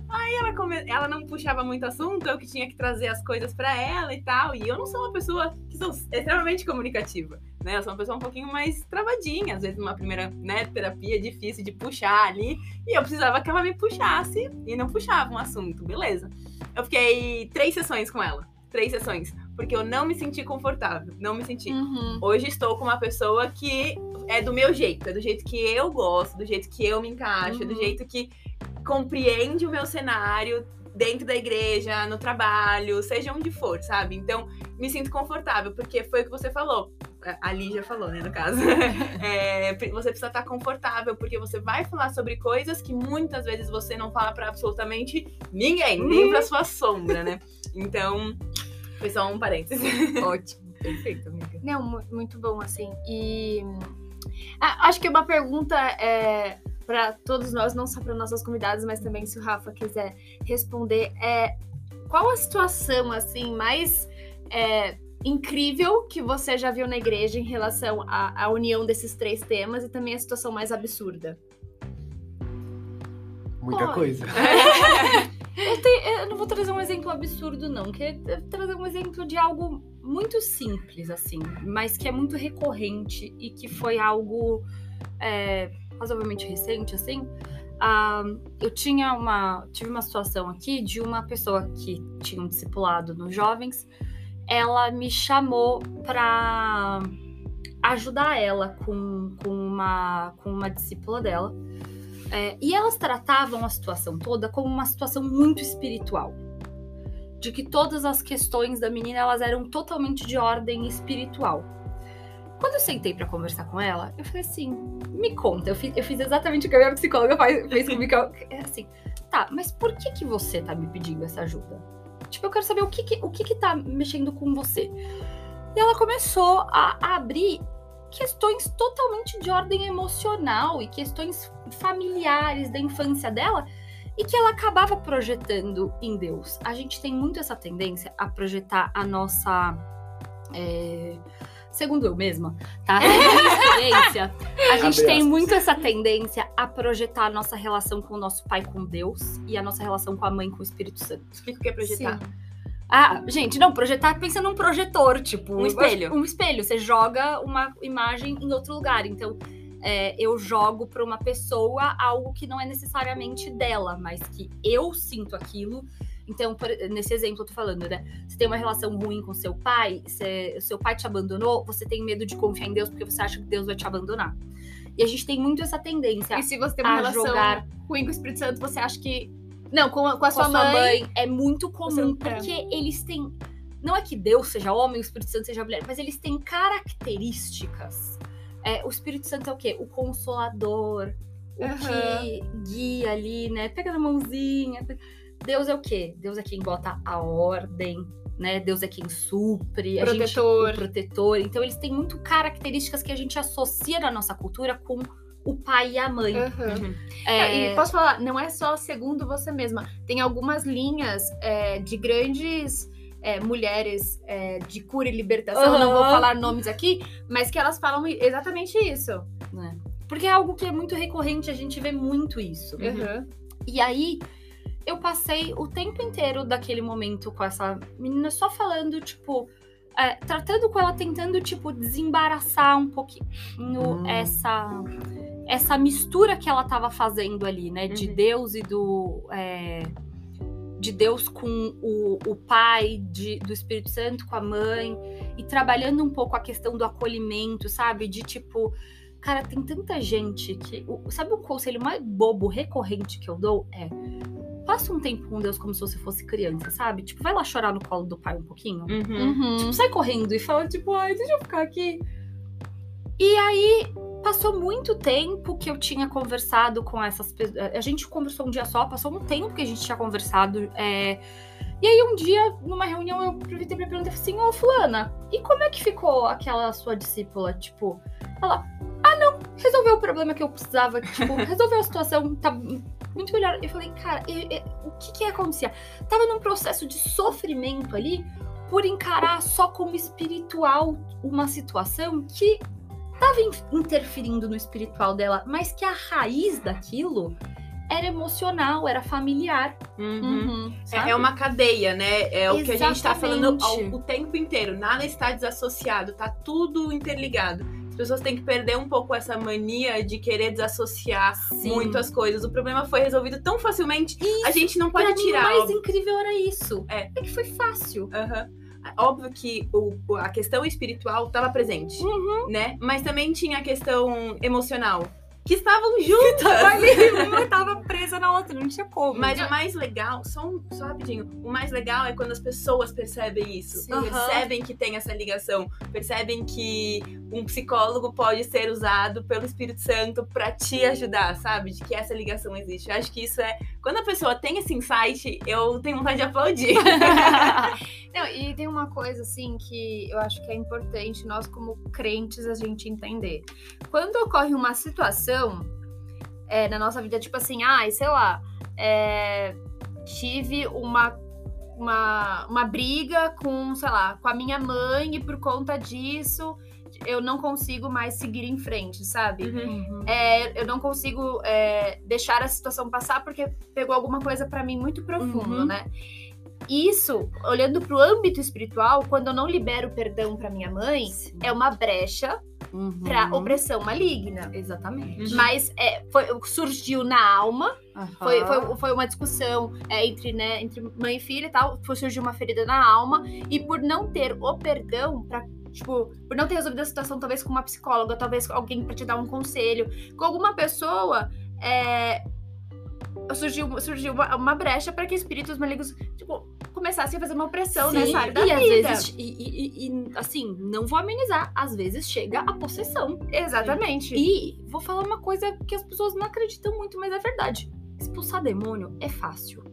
Aí ela, come- ela não puxava muito assunto, eu que tinha que trazer as coisas pra ela e tal. E eu não sou uma pessoa que sou extremamente comunicativa, né? Eu sou uma pessoa um pouquinho mais travadinha, às vezes numa primeira né, terapia difícil de puxar ali. E eu precisava que ela me puxasse e não puxava um assunto, beleza. Eu fiquei três sessões com ela. Três sessões. Porque eu não me senti confortável. Não me senti. Uhum. Hoje estou com uma pessoa que é do meu jeito, é do jeito que eu gosto, do jeito que eu me encaixo, do Uhum. jeito que compreende o meu cenário dentro da igreja, no trabalho, seja onde for, sabe? Então, me sinto confortável, porque foi o que você falou. A já falou, né, no caso. [LAUGHS] É, você precisa estar confortável, porque você vai falar sobre coisas que muitas vezes você não fala pra absolutamente ninguém, nem pra sua sombra, né? Então, foi só um parênteses. [LAUGHS] Ótimo. Perfeito, amiga. Não, mu- muito bom, assim. E a- acho que uma pergunta é para todos nós, não só para nossas convidadas, mas também se o Rafa quiser responder, é qual a situação assim mais é, incrível que você já viu na igreja em relação à, à união desses três temas e também a situação mais absurda? Muita Olha. coisa. [LAUGHS] Eu, eu não vou trazer um exemplo absurdo, não. Quero trazer um exemplo de algo muito simples, assim, mas que é muito recorrente e que foi algo é, razoavelmente recente, assim. Ah, eu tinha uma. Tive uma situação aqui de uma pessoa que tinha um discipulado nos jovens. Ela me chamou pra ajudar ela com, com, uma, com uma discípula dela. É, e elas tratavam a situação toda como uma situação muito espiritual. De que todas as questões da menina elas eram totalmente de ordem espiritual. Quando eu sentei pra conversar com ela, eu falei assim: me conta. Eu fiz, eu fiz exatamente o que a minha psicóloga faz, fez comigo. É assim, tá, mas por que, que você tá me pedindo essa ajuda? Tipo, eu quero saber o que, que, o que, que tá mexendo com você. E ela começou a, a abrir questões totalmente de ordem emocional e questões familiares da infância dela. e que ela acabava projetando em Deus. A gente tem muito essa tendência a projetar a nossa. é, Segundo eu mesma, tá? Segundo [LAUGHS] a minha experiência, a gente tem muito essa tendência a projetar a nossa relação com o nosso pai com Deus e a nossa relação com a mãe com o Espírito Santo. Explica o que é projetar. Ah, gente, não, projetar pensa num projetor, tipo. Um espelho. Um espelho. Você joga uma imagem em outro lugar. Então, é, eu jogo para uma pessoa algo que não é necessariamente dela, mas que eu sinto aquilo. Então, por- nesse exemplo eu tô falando, né? Você tem uma relação ruim com seu pai, você- seu pai te abandonou, você tem medo de confiar em Deus porque você acha que Deus vai te abandonar. E a gente tem muito essa tendência E se você tem uma a relação jogar ruim com o Espírito Santo, você acha que. Não, com a, com a com sua, a sua mãe. mãe é muito comum, é. porque eles têm. Não é que Deus seja homem, o Espírito Santo seja mulher, mas eles têm características. É, o Espírito Santo é o quê? O consolador, o Aham. que guia ali, né? Pega na mãozinha. Deus é o quê? Deus é quem bota a ordem, né? Deus é quem supre, a gente- Protetor. o protetor. Então eles têm muito características que a gente associa na nossa cultura com o pai e a mãe. Uhum. É, E posso falar, não é só segundo você mesma. Tem algumas linhas é, de grandes é, mulheres é, de cura e libertação, não vou falar nomes aqui, mas que elas falam exatamente isso. né? Porque é algo que é muito recorrente, a gente vê muito isso. Uhum. E aí, eu passei o tempo inteiro daquele momento com essa menina só falando, tipo, é, tratando com ela, tentando, tipo, desembaraçar um pouquinho Hum. essa, essa mistura que ela tava fazendo ali, né? De Uhum. Deus e do. é, de Deus com o, o pai, de, do Espírito Santo com a mãe, e trabalhando um pouco a questão do acolhimento, sabe? De tipo, cara, tem tanta gente que. o- sabe o conselho mais bobo, recorrente que eu dou? É. Passa um tempo com Deus como se você fosse criança, sabe? Tipo, vai lá chorar no colo do pai um pouquinho. Uhum. Uhum. Tipo, sai correndo e fala, tipo, ai, deixa eu ficar aqui. E aí, passou muito tempo que eu tinha conversado com essas pessoas. A gente conversou um dia só, passou um tempo que a gente tinha conversado. é, E aí, um dia, numa reunião, eu aproveitei pra perguntar assim: Ô, Fulana, e como é que ficou aquela sua discípula? Tipo, ela, ah, não, resolveu o problema que eu precisava, tipo, [LAUGHS] resolveu a situação, tá muito melhor. Eu falei, cara, o que que acontecia? Tava num processo de sofrimento ali por encarar só como espiritual uma situação que tava in- interferindo no espiritual dela, mas que a raiz daquilo era emocional, era familiar. Uhum. Uhum. É, é uma cadeia, né? É o que a gente tá falando ao- Exatamente. o tempo inteiro. Nada está desassociado, tá tudo interligado. As pessoas têm que perder um pouco essa mania de querer desassociar Sim. muito as coisas. O problema foi resolvido tão facilmente, a gente não pode Pra mim, tirar. o mais incrível era isso. É. que foi fácil. Aham. Óbvio que o- a questão espiritual estava presente, Uhum. né? Mas também tinha a questão emocional, que estavam juntas. Ali, [LAUGHS] uma tava presa na outra, não tinha como. Mas o mais legal, só, um, só rapidinho, o mais legal é quando as pessoas percebem isso. Sim. Percebem que tem essa ligação. Percebem que um psicólogo pode ser usado pelo Espírito Santo pra te ajudar, sabe? De que essa ligação existe. Eu acho que isso é. Quando a pessoa tem esse insight, eu tenho vontade de aplaudir. [LAUGHS] Não, e tem uma coisa assim que eu acho que é importante nós como crentes a gente entender. Quando ocorre uma situação é, na nossa vida, tipo assim, ai, sei lá, é, tive uma, uma, uma briga com, sei lá, com a minha mãe e por conta disso eu não consigo mais seguir em frente, sabe? Uhum. É, eu não consigo é, deixar a situação passar porque pegou alguma coisa pra mim muito profundo, Uhum. né? Isso, olhando pro âmbito espiritual, quando eu não libero perdão pra minha mãe, Sim. é uma brecha Uhum. pra opressão maligna. Exatamente. Mas é, foi- surgiu na alma, foi, Aham. foi, foi uma discussão é, entre, né, entre mãe e filha e tal, foi surgiu uma ferida na alma, e por não ter o perdão pra. Tipo, por não ter resolvido a situação, talvez com uma psicóloga, talvez com alguém pra te dar um conselho, com alguma pessoa, é, surgiu, surgiu uma, uma brecha para que espíritos malignos, tipo, começassem a fazer uma opressão Sim, nessa área da e às vida. vezes, e, e- e- e, assim, não vou amenizar, às vezes chega a possessão. Exatamente. E vou falar uma coisa que as pessoas não acreditam muito, mas é verdade. Expulsar demônio é fácil.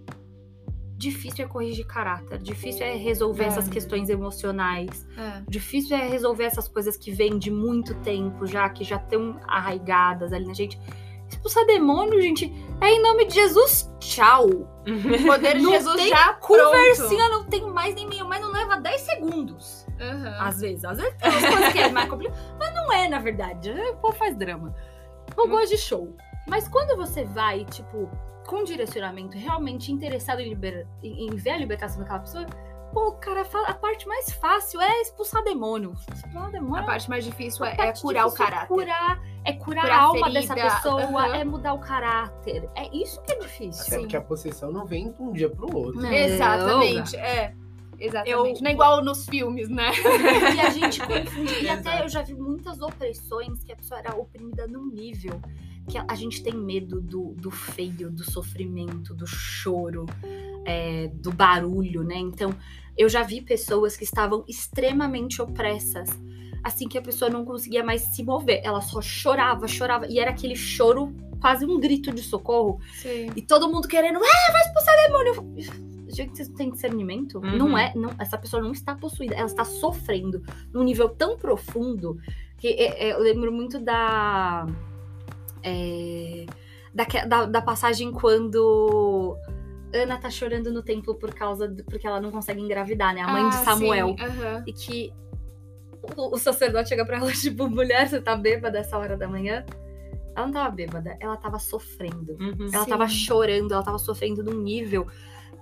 Difícil é corrigir caráter, difícil é resolver É. essas questões emocionais, É. difícil é resolver essas coisas que vêm de muito tempo já, que já estão arraigadas ali na gente. Expulsar demônio, gente, é em nome de Jesus, tchau. O poder de Não Jesus tem já Conversinha não tem mais nem meio, mas não leva 10 segundos. pronto. Aham. Às vezes, às vezes tem umas coisas que é mais complicado, mas não é, na verdade. O povo faz drama. Eu Hum. gosto de show. Mas quando você vai, tipo, com direcionamento, realmente interessado em, em em ver a libertação daquela pessoa, pô, cara, a parte mais fácil é expulsar demônio. Expulsar demônio A parte mais difícil é, é curar o difícil é caráter. Curar, é curar, Curar a a alma dessa pessoa, aham. é mudar o caráter. É isso que é difícil. Até porque a possessão não vem de um dia pro outro. Não. Exatamente, é. Exatamente. Eu- Não é igual nos filmes, né? E a gente confunde. E [LAUGHS] até eu já vi muitas opressões que a pessoa era oprimida num nível que a- a gente tem medo do, do feio, do sofrimento, do choro, é, do barulho, né? Então, eu já vi pessoas que estavam extremamente opressas. Assim que a pessoa não conseguia mais se mover. Ela só chorava, chorava. E era aquele choro, quase um grito de socorro. Sim. E todo mundo querendo, ah, vai expulsar demônio. Gente, vocês não têm discernimento? Uhum. Não é, não, essa pessoa não está possuída, ela está sofrendo num nível tão profundo que é- é, eu lembro muito da, é, daque- da, da passagem quando Ana tá chorando no templo por causa do- porque ela não consegue engravidar, né? A mãe de Ah, Samuel. sim, aham. E que o, o sacerdote chega pra ela, [LAUGHS] tipo, mulher, você tá bêbada essa hora da manhã? Ela não tava bêbada, ela tava sofrendo. Uhum. Ela Sim. tava chorando, ela tava sofrendo num nível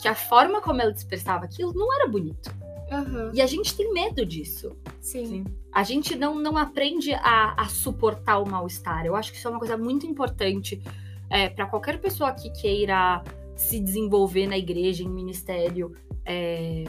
que a forma como ela expressava aquilo não era bonito. Aham. E a gente tem medo disso. Sim. Sim. A gente não, não aprende a, a suportar o mal-estar. Eu acho que isso é uma coisa muito importante é, para qualquer pessoa que queira se desenvolver na igreja, em ministério. É,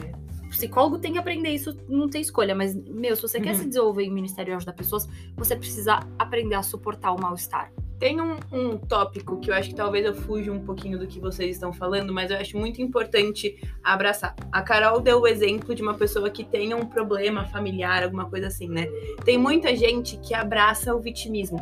psicólogo tem que aprender isso, não tem escolha. Mas, meu, se você quer Uhum. se desenvolver em ministério e ajudar pessoas, você precisa aprender a suportar o mal-estar. Tem um, um tópico que eu acho que talvez eu fuja um pouquinho do que vocês estão falando, mas eu acho muito importante abraçar. A Carol deu o exemplo de uma pessoa que tenha um problema familiar, alguma coisa assim, né? Tem muita gente que abraça o vitimismo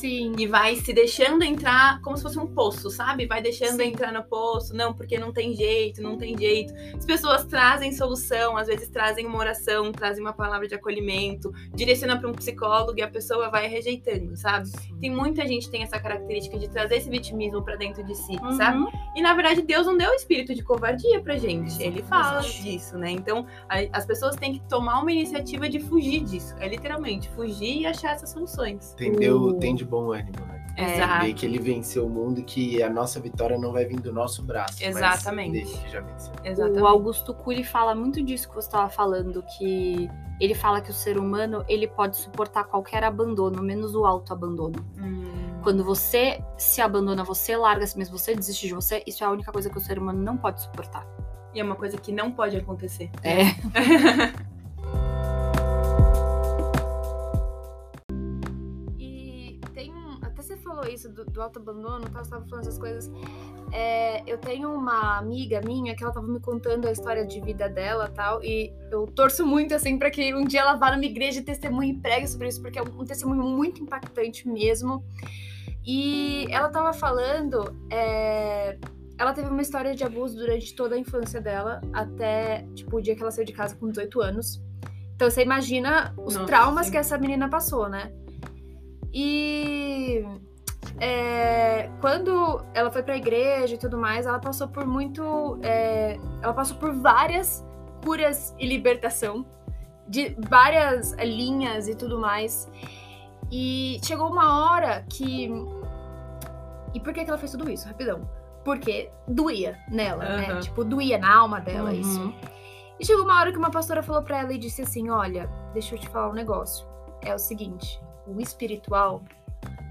Sim. e vai se deixando entrar como se fosse um poço, sabe? Vai deixando Sim. entrar no poço, não, porque não tem jeito, não tem jeito. As pessoas trazem solução, às vezes trazem uma oração, trazem uma palavra de acolhimento, direciona para um psicólogo e a pessoa vai rejeitando, sabe? Tem muita gente que tem essa característica de trazer esse vitimismo pra dentro de si, Uhum. sabe? E na verdade Deus não deu espírito de covardia pra gente. Ele fala disso, né? Então a- as pessoas têm que tomar uma iniciativa de fugir disso. É literalmente fugir e achar essas soluções. Entendeu? O- Tem de bom ânimo, né? Exato. Ver que ele venceu o mundo e que a nossa vitória não vai vir do nosso braço. mas Exatamente. dele que já venceu. Exatamente. O Augusto Cury fala muito disso que você estava falando, que ele fala que o ser humano ele pode suportar qualquer abandono, menos o autoabandono. Hum. Quando você se abandona, você larga si mesmo, você desiste de você, isso é a única coisa que o ser humano não pode suportar. E é uma coisa que não pode acontecer. É. [LAUGHS] falou isso do, do autoabandono, tá? Você tava falando essas coisas. É, eu tenho uma amiga minha que ela tava me contando a história de vida dela tal. E eu torço muito, assim, pra que um dia ela vá numa igreja e testemunhe e pregue sobre isso, porque é um testemunho muito impactante mesmo. E ela tava falando. é, ela teve uma história de abuso durante toda a infância dela, até, tipo, o dia que ela saiu de casa com 18 anos. Então você imagina os Nossa, traumas sim. que essa menina passou, né? E é, quando ela foi pra igreja e tudo mais, ela passou por muito. é, ela passou por várias curas e libertação, de várias linhas e tudo mais. E chegou uma hora que. E por que, que ela fez tudo isso? Rapidão. Porque doía nela, né? Aham. Tipo, doía na alma dela Uhum. isso. E chegou uma hora que uma pastora falou pra ela e disse assim: Olha, deixa eu te falar um negócio. É o seguinte: o espiritual,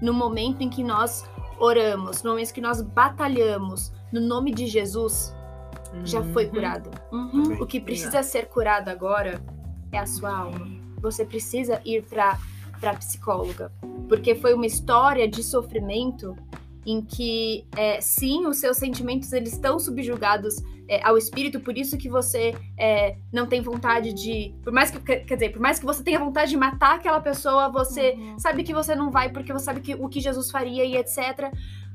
no momento em que nós oramos, no momento em que nós batalhamos no nome de Jesus, já foi Uhum. curado. Uhum. O que precisa ser curado agora é a sua alma. Você precisa ir pra, pra psicóloga. Porque foi uma história de sofrimento em que, é, sim, os seus sentimentos eles estão subjugados é, ao espírito, por isso que você é, não tem vontade de. Por mais que. Quer dizer, por mais que você tenha vontade de matar aquela pessoa, você Uhum. sabe que você não vai porque você sabe que, o que Jesus faria e etc.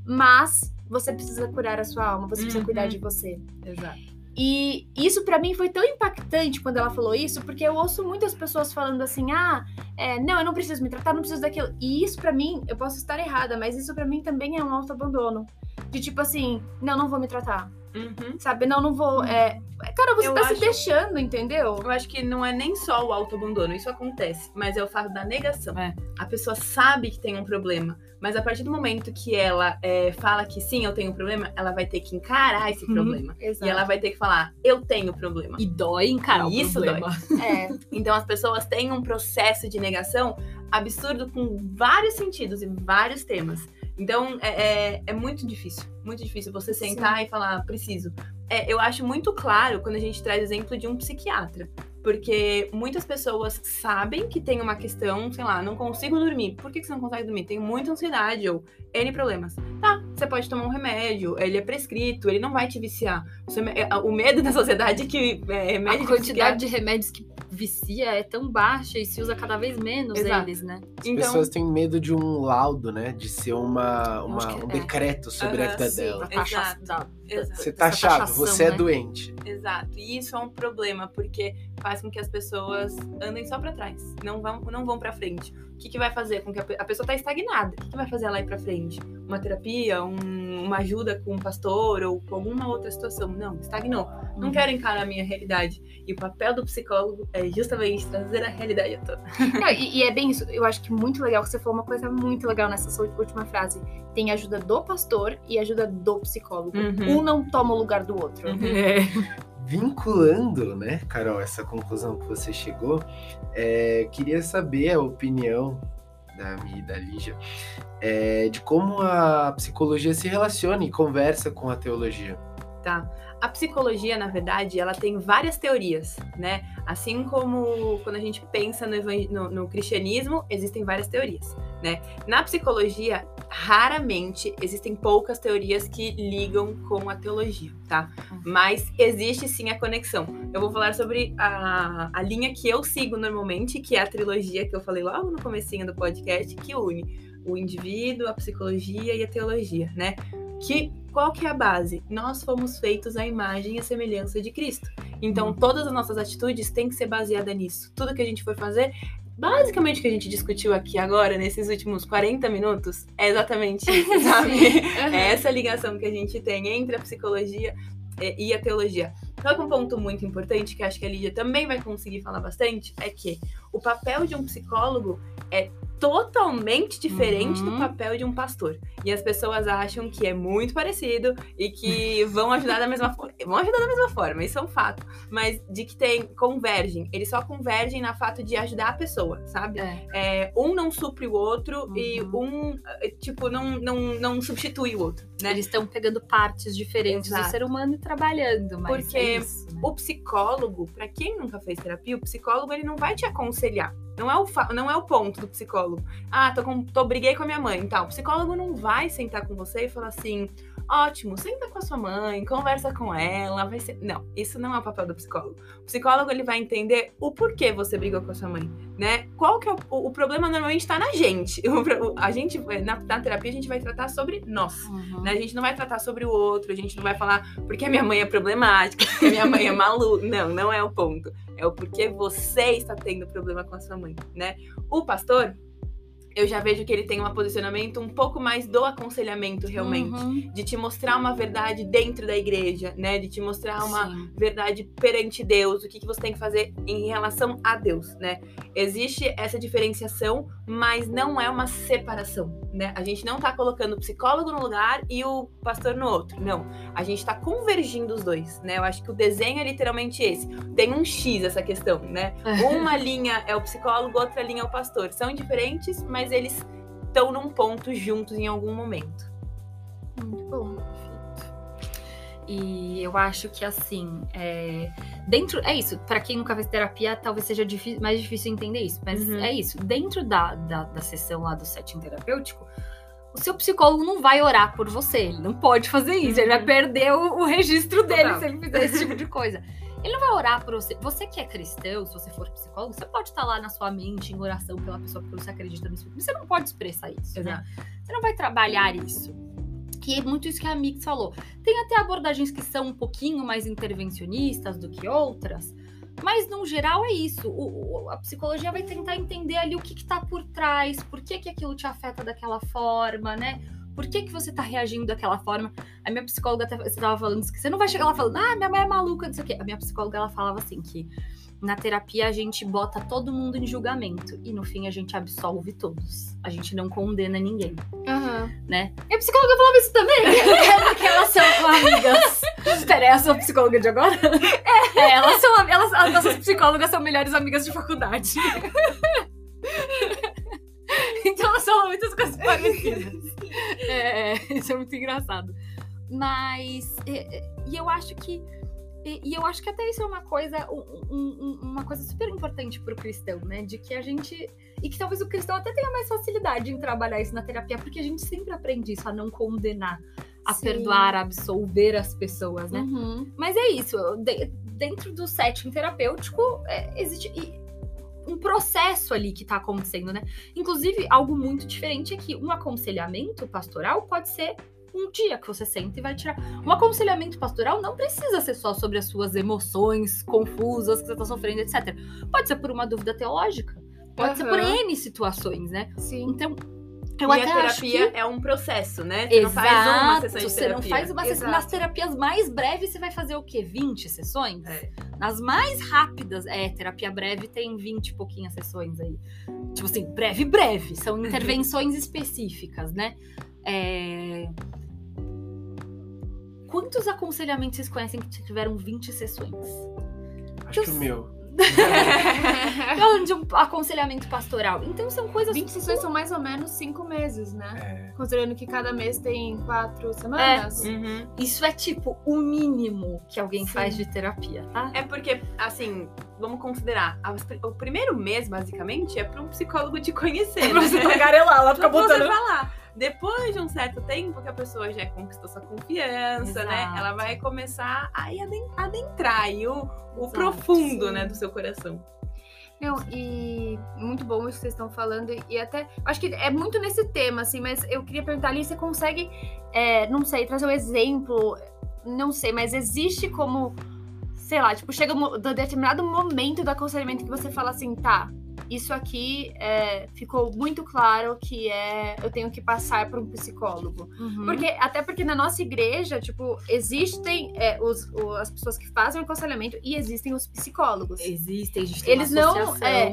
Mas você precisa curar a sua alma, você precisa Uhum. cuidar de você. Exato. E isso pra mim foi tão impactante quando ela falou isso, porque eu ouço muitas pessoas falando assim: ah, é, não, eu não preciso me tratar, não preciso daquilo. E isso pra mim, eu posso estar errada, mas isso pra mim também é um autoabandono. De tipo assim, não, não vou me tratar. Uhum. Sabe? Não, não vou. É... Cara, você Eu tá acho- se deixando, entendeu? Eu acho que não é nem só o autoabandono, isso acontece, mas é o fato da negação. É. A pessoa sabe que tem um problema, mas a partir do momento que ela é, fala que sim, eu tenho um problema, ela vai ter que encarar esse Uhum. problema. Exato. E ela vai ter que falar, eu tenho problema. E dói encarar o Isso problema. [LAUGHS] É. Então as pessoas têm um processo de negação absurdo com vários sentidos e vários temas. Então é, é, é muito difícil, muito difícil você sentar e falar, preciso. É, eu acho muito claro quando a gente traz exemplo de um psiquiatra. Porque muitas pessoas sabem que tem uma questão, sei lá, não consigo dormir. Por que você não consegue dormir? Tenho muita ansiedade ou N problemas. Tá, você pode tomar um remédio, ele é prescrito, ele não vai te viciar. É, o medo [LAUGHS] da sociedade é que é, remédio A de quantidade de remédios que vicia é tão baixa e se usa cada vez menos Exato. eles, né? As Então, pessoas têm medo de um laudo, né? De ser uma, uma- um é. decreto sobre a Aham, vida sim. dela. Exato. da- Exato. Você tá taxação, você é né? doente. Exato. E isso é um problema, porque faz com que as pessoas andem só pra trás, não vão, não vão pra frente. O que, que vai fazer com que a, a pessoa tá estagnada? O que, que vai fazer ela ir pra frente? Uma terapia, um- uma ajuda com um pastor ou com alguma outra situação? Não, estagnou. Não quero encarar a minha realidade. E o papel do psicólogo é justamente trazer a realidade à tona. Não, e, e é bem isso. Eu acho que muito legal que você falou uma coisa muito legal nessa sua última frase. Tem ajuda do pastor e ajuda do psicólogo. Uhum. Um não toma o lugar do outro. Uhum. É. Vinculando, né, Carol, essa conclusão que você chegou, é, queria saber a opinião da minha e da Lígia é, de como a psicologia se relaciona e conversa com a teologia. Tá. A psicologia, na verdade, ela tem várias teorias, né? Assim como quando a gente pensa no, no- no cristianismo, existem várias teorias, né? Na psicologia, raramente existem poucas teorias que ligam com a teologia, tá? Mas existe sim a conexão. Eu vou falar sobre a, a linha que eu sigo normalmente, que é a trilogia que eu falei logo no comecinho do podcast, que une o indivíduo, a psicologia e a teologia, né? Que qual que é a base? Nós fomos feitos à imagem e à semelhança de Cristo. Então, todas as nossas atitudes têm que ser baseadas nisso. Tudo que a gente for fazer, basicamente o que a gente discutiu aqui agora, nesses últimos 40 minutos, é exatamente isso, [LAUGHS] sabe? É essa ligação que a gente tem entre a psicologia e a teologia. Só que um ponto muito importante, que acho que a Lídia também vai conseguir falar bastante, é que o papel de um psicólogo é totalmente diferente do Uhum. papel de um pastor. E as pessoas acham que é muito parecido e que [LAUGHS] vão ajudar da mesma forma. Vão ajudar da mesma forma, isso é um fato. Mas de que tem, convergem. Eles só convergem na fato de ajudar a pessoa, sabe? É. É, um não supre o outro e Uhum. um, eh, tipo, não, não, não substitui o outro, né? Eles estão pegando partes diferentes Exato. do ser humano e trabalhando, mas Porque é isso, né? O psicólogo, pra quem nunca fez terapia, o psicólogo ele não vai te aconselhar. Não é o, não é o ponto do psicólogo. Ah, tô, com, tô briguei com a minha mãe. Então, o psicólogo não vai sentar com você e falar assim: ótimo, senta com a sua mãe, conversa com ela. Vai ser... Não, isso não é o papel do psicólogo. O psicólogo ele vai entender o porquê você brigou com a sua mãe, né? Qual que é o, o, problema normalmente tá na gente. [LAUGHS] O a gente na, na terapia a gente vai tratar sobre nós. Uhum. Né? A gente não vai tratar sobre o outro, a gente não vai falar porque a minha mãe é problemática, porque a minha mãe é maluca. [LAUGHS] Não, não é o ponto. É o porquê você está tendo problema com a sua mãe, né? O pastor, eu já vejo que ele tem um posicionamento um pouco mais do aconselhamento realmente. Uhum. De te mostrar uma verdade dentro da igreja, né? De te mostrar uma, Sim. verdade perante Deus, o que, que você tem que fazer em relação a Deus, né? Existe essa diferenciação, mas não é uma separação, né? A gente não tá colocando o psicólogo no lugar e o pastor no outro, não. A gente tá convergindo os dois, né? Eu acho que o desenho é literalmente esse. Tem um X essa questão, né? [LAUGHS] Uma linha é o psicólogo, outra linha é o pastor. São diferentes, mas eles estão num ponto juntos em algum momento. Muito bom, perfeito. E eu acho que assim, é, dentro. É isso, pra quem nunca fez terapia, talvez seja difí- mais difícil entender isso. Mas Uhum. é isso. Dentro da, da, da sessão lá do setting terapêutico, o seu psicólogo não vai orar por você. Ele não pode fazer isso. Ele vai Uhum. perder o, o registro dele se ele fizer esse tipo de coisa. [LAUGHS] Ele não vai orar por você. Você que é cristão, se você for psicólogo, você pode estar lá na sua mente em oração pela pessoa porque você acredita no Espírito. Mas você não pode expressar isso. Né? Você não vai trabalhar isso. Que é muito isso que a Mix falou. Tem até abordagens que são um pouquinho mais intervencionistas do que outras, mas no geral é isso. O, o, a psicologia vai tentar entender ali o que, está por trás, por que, que aquilo te afeta daquela forma, né? Por que, que você tá reagindo daquela forma? A minha psicóloga até, você tava falando que você não vai chegar lá falando, ah, minha mãe é maluca, não sei o quê. A minha psicóloga ela falava assim que na terapia a gente bota todo mundo em julgamento e no fim a gente absolve todos. A gente não condena ninguém. Uhum. Né? E a psicóloga falava isso também. [LAUGHS] é porque elas são amigas. Espera, é a sua psicóloga de agora? É, é elas são elas, as nossas psicólogas são melhores amigas de faculdade. [LAUGHS] então elas falam muitas coisas parecidas. [LAUGHS] É, isso é muito engraçado. Mas e, e eu acho que e, e, eu acho que até isso é uma coisa, um, um, uma coisa super importante para o cristão, né? De que a gente. E que talvez o cristão até tenha mais facilidade em trabalhar isso na terapia, porque a gente sempre aprende isso, a não condenar, a Sim. perdoar, a absolver as pessoas, né? Uhum. Mas é isso, de, dentro do setting terapêutico, é, existe um processo ali que está acontecendo, né? Inclusive, algo muito diferente é que um aconselhamento pastoral pode ser um dia que você senta e vai tirar. Um aconselhamento pastoral não precisa ser só sobre as suas emoções confusas que você está sofrendo, etc. Pode ser por uma dúvida teológica. Pode uhum. ser por N situações, né? Sim. Então, eu e a terapia que... é um processo, né? Você Exato, não faz uma sessão de você não faz uma sessão. Nas terapias mais breves, você vai fazer o quê? 20 sessões? É. Nas mais rápidas, é, terapia breve tem 20 e pouquinhas sessões aí. Tipo assim, breve, breve. São intervenções específicas, né? É... Quantos aconselhamentos vocês conhecem que tiveram 20 sessões? Acho que o meu. [LAUGHS] Falando de um aconselhamento pastoral. Então são coisas. 20 sessões são mais ou menos 5 meses, né? É. Considerando que cada mês tem 4 semanas. É. Uhum. Isso é tipo o mínimo que alguém Sim. faz de terapia, tá? É porque, assim, vamos considerar. O primeiro mês, basicamente, é para um psicólogo te conhecer. É pra né? você tagarelar, ela fica botando. Você falar. Depois de um certo tempo que a pessoa já conquistou sua confiança, Exato. né? Ela vai começar a adentrar aí o, o profundo, sim. né, do seu coração. Não, e muito bom isso que vocês estão falando. E até, acho que é muito nesse tema, assim, mas eu queria perguntar ali, você consegue, é, não sei, trazer um exemplo, não sei, mas existe como, sei lá, tipo, chega um determinado momento do aconselhamento que você fala assim, tá, isso aqui é, ficou muito claro que é eu tenho que passar por um psicólogo. Uhum. Porque, até porque na nossa igreja, tipo, existem é, os, os, as pessoas que fazem o aconselhamento e existem os psicólogos. Existem, existem Eles não. É,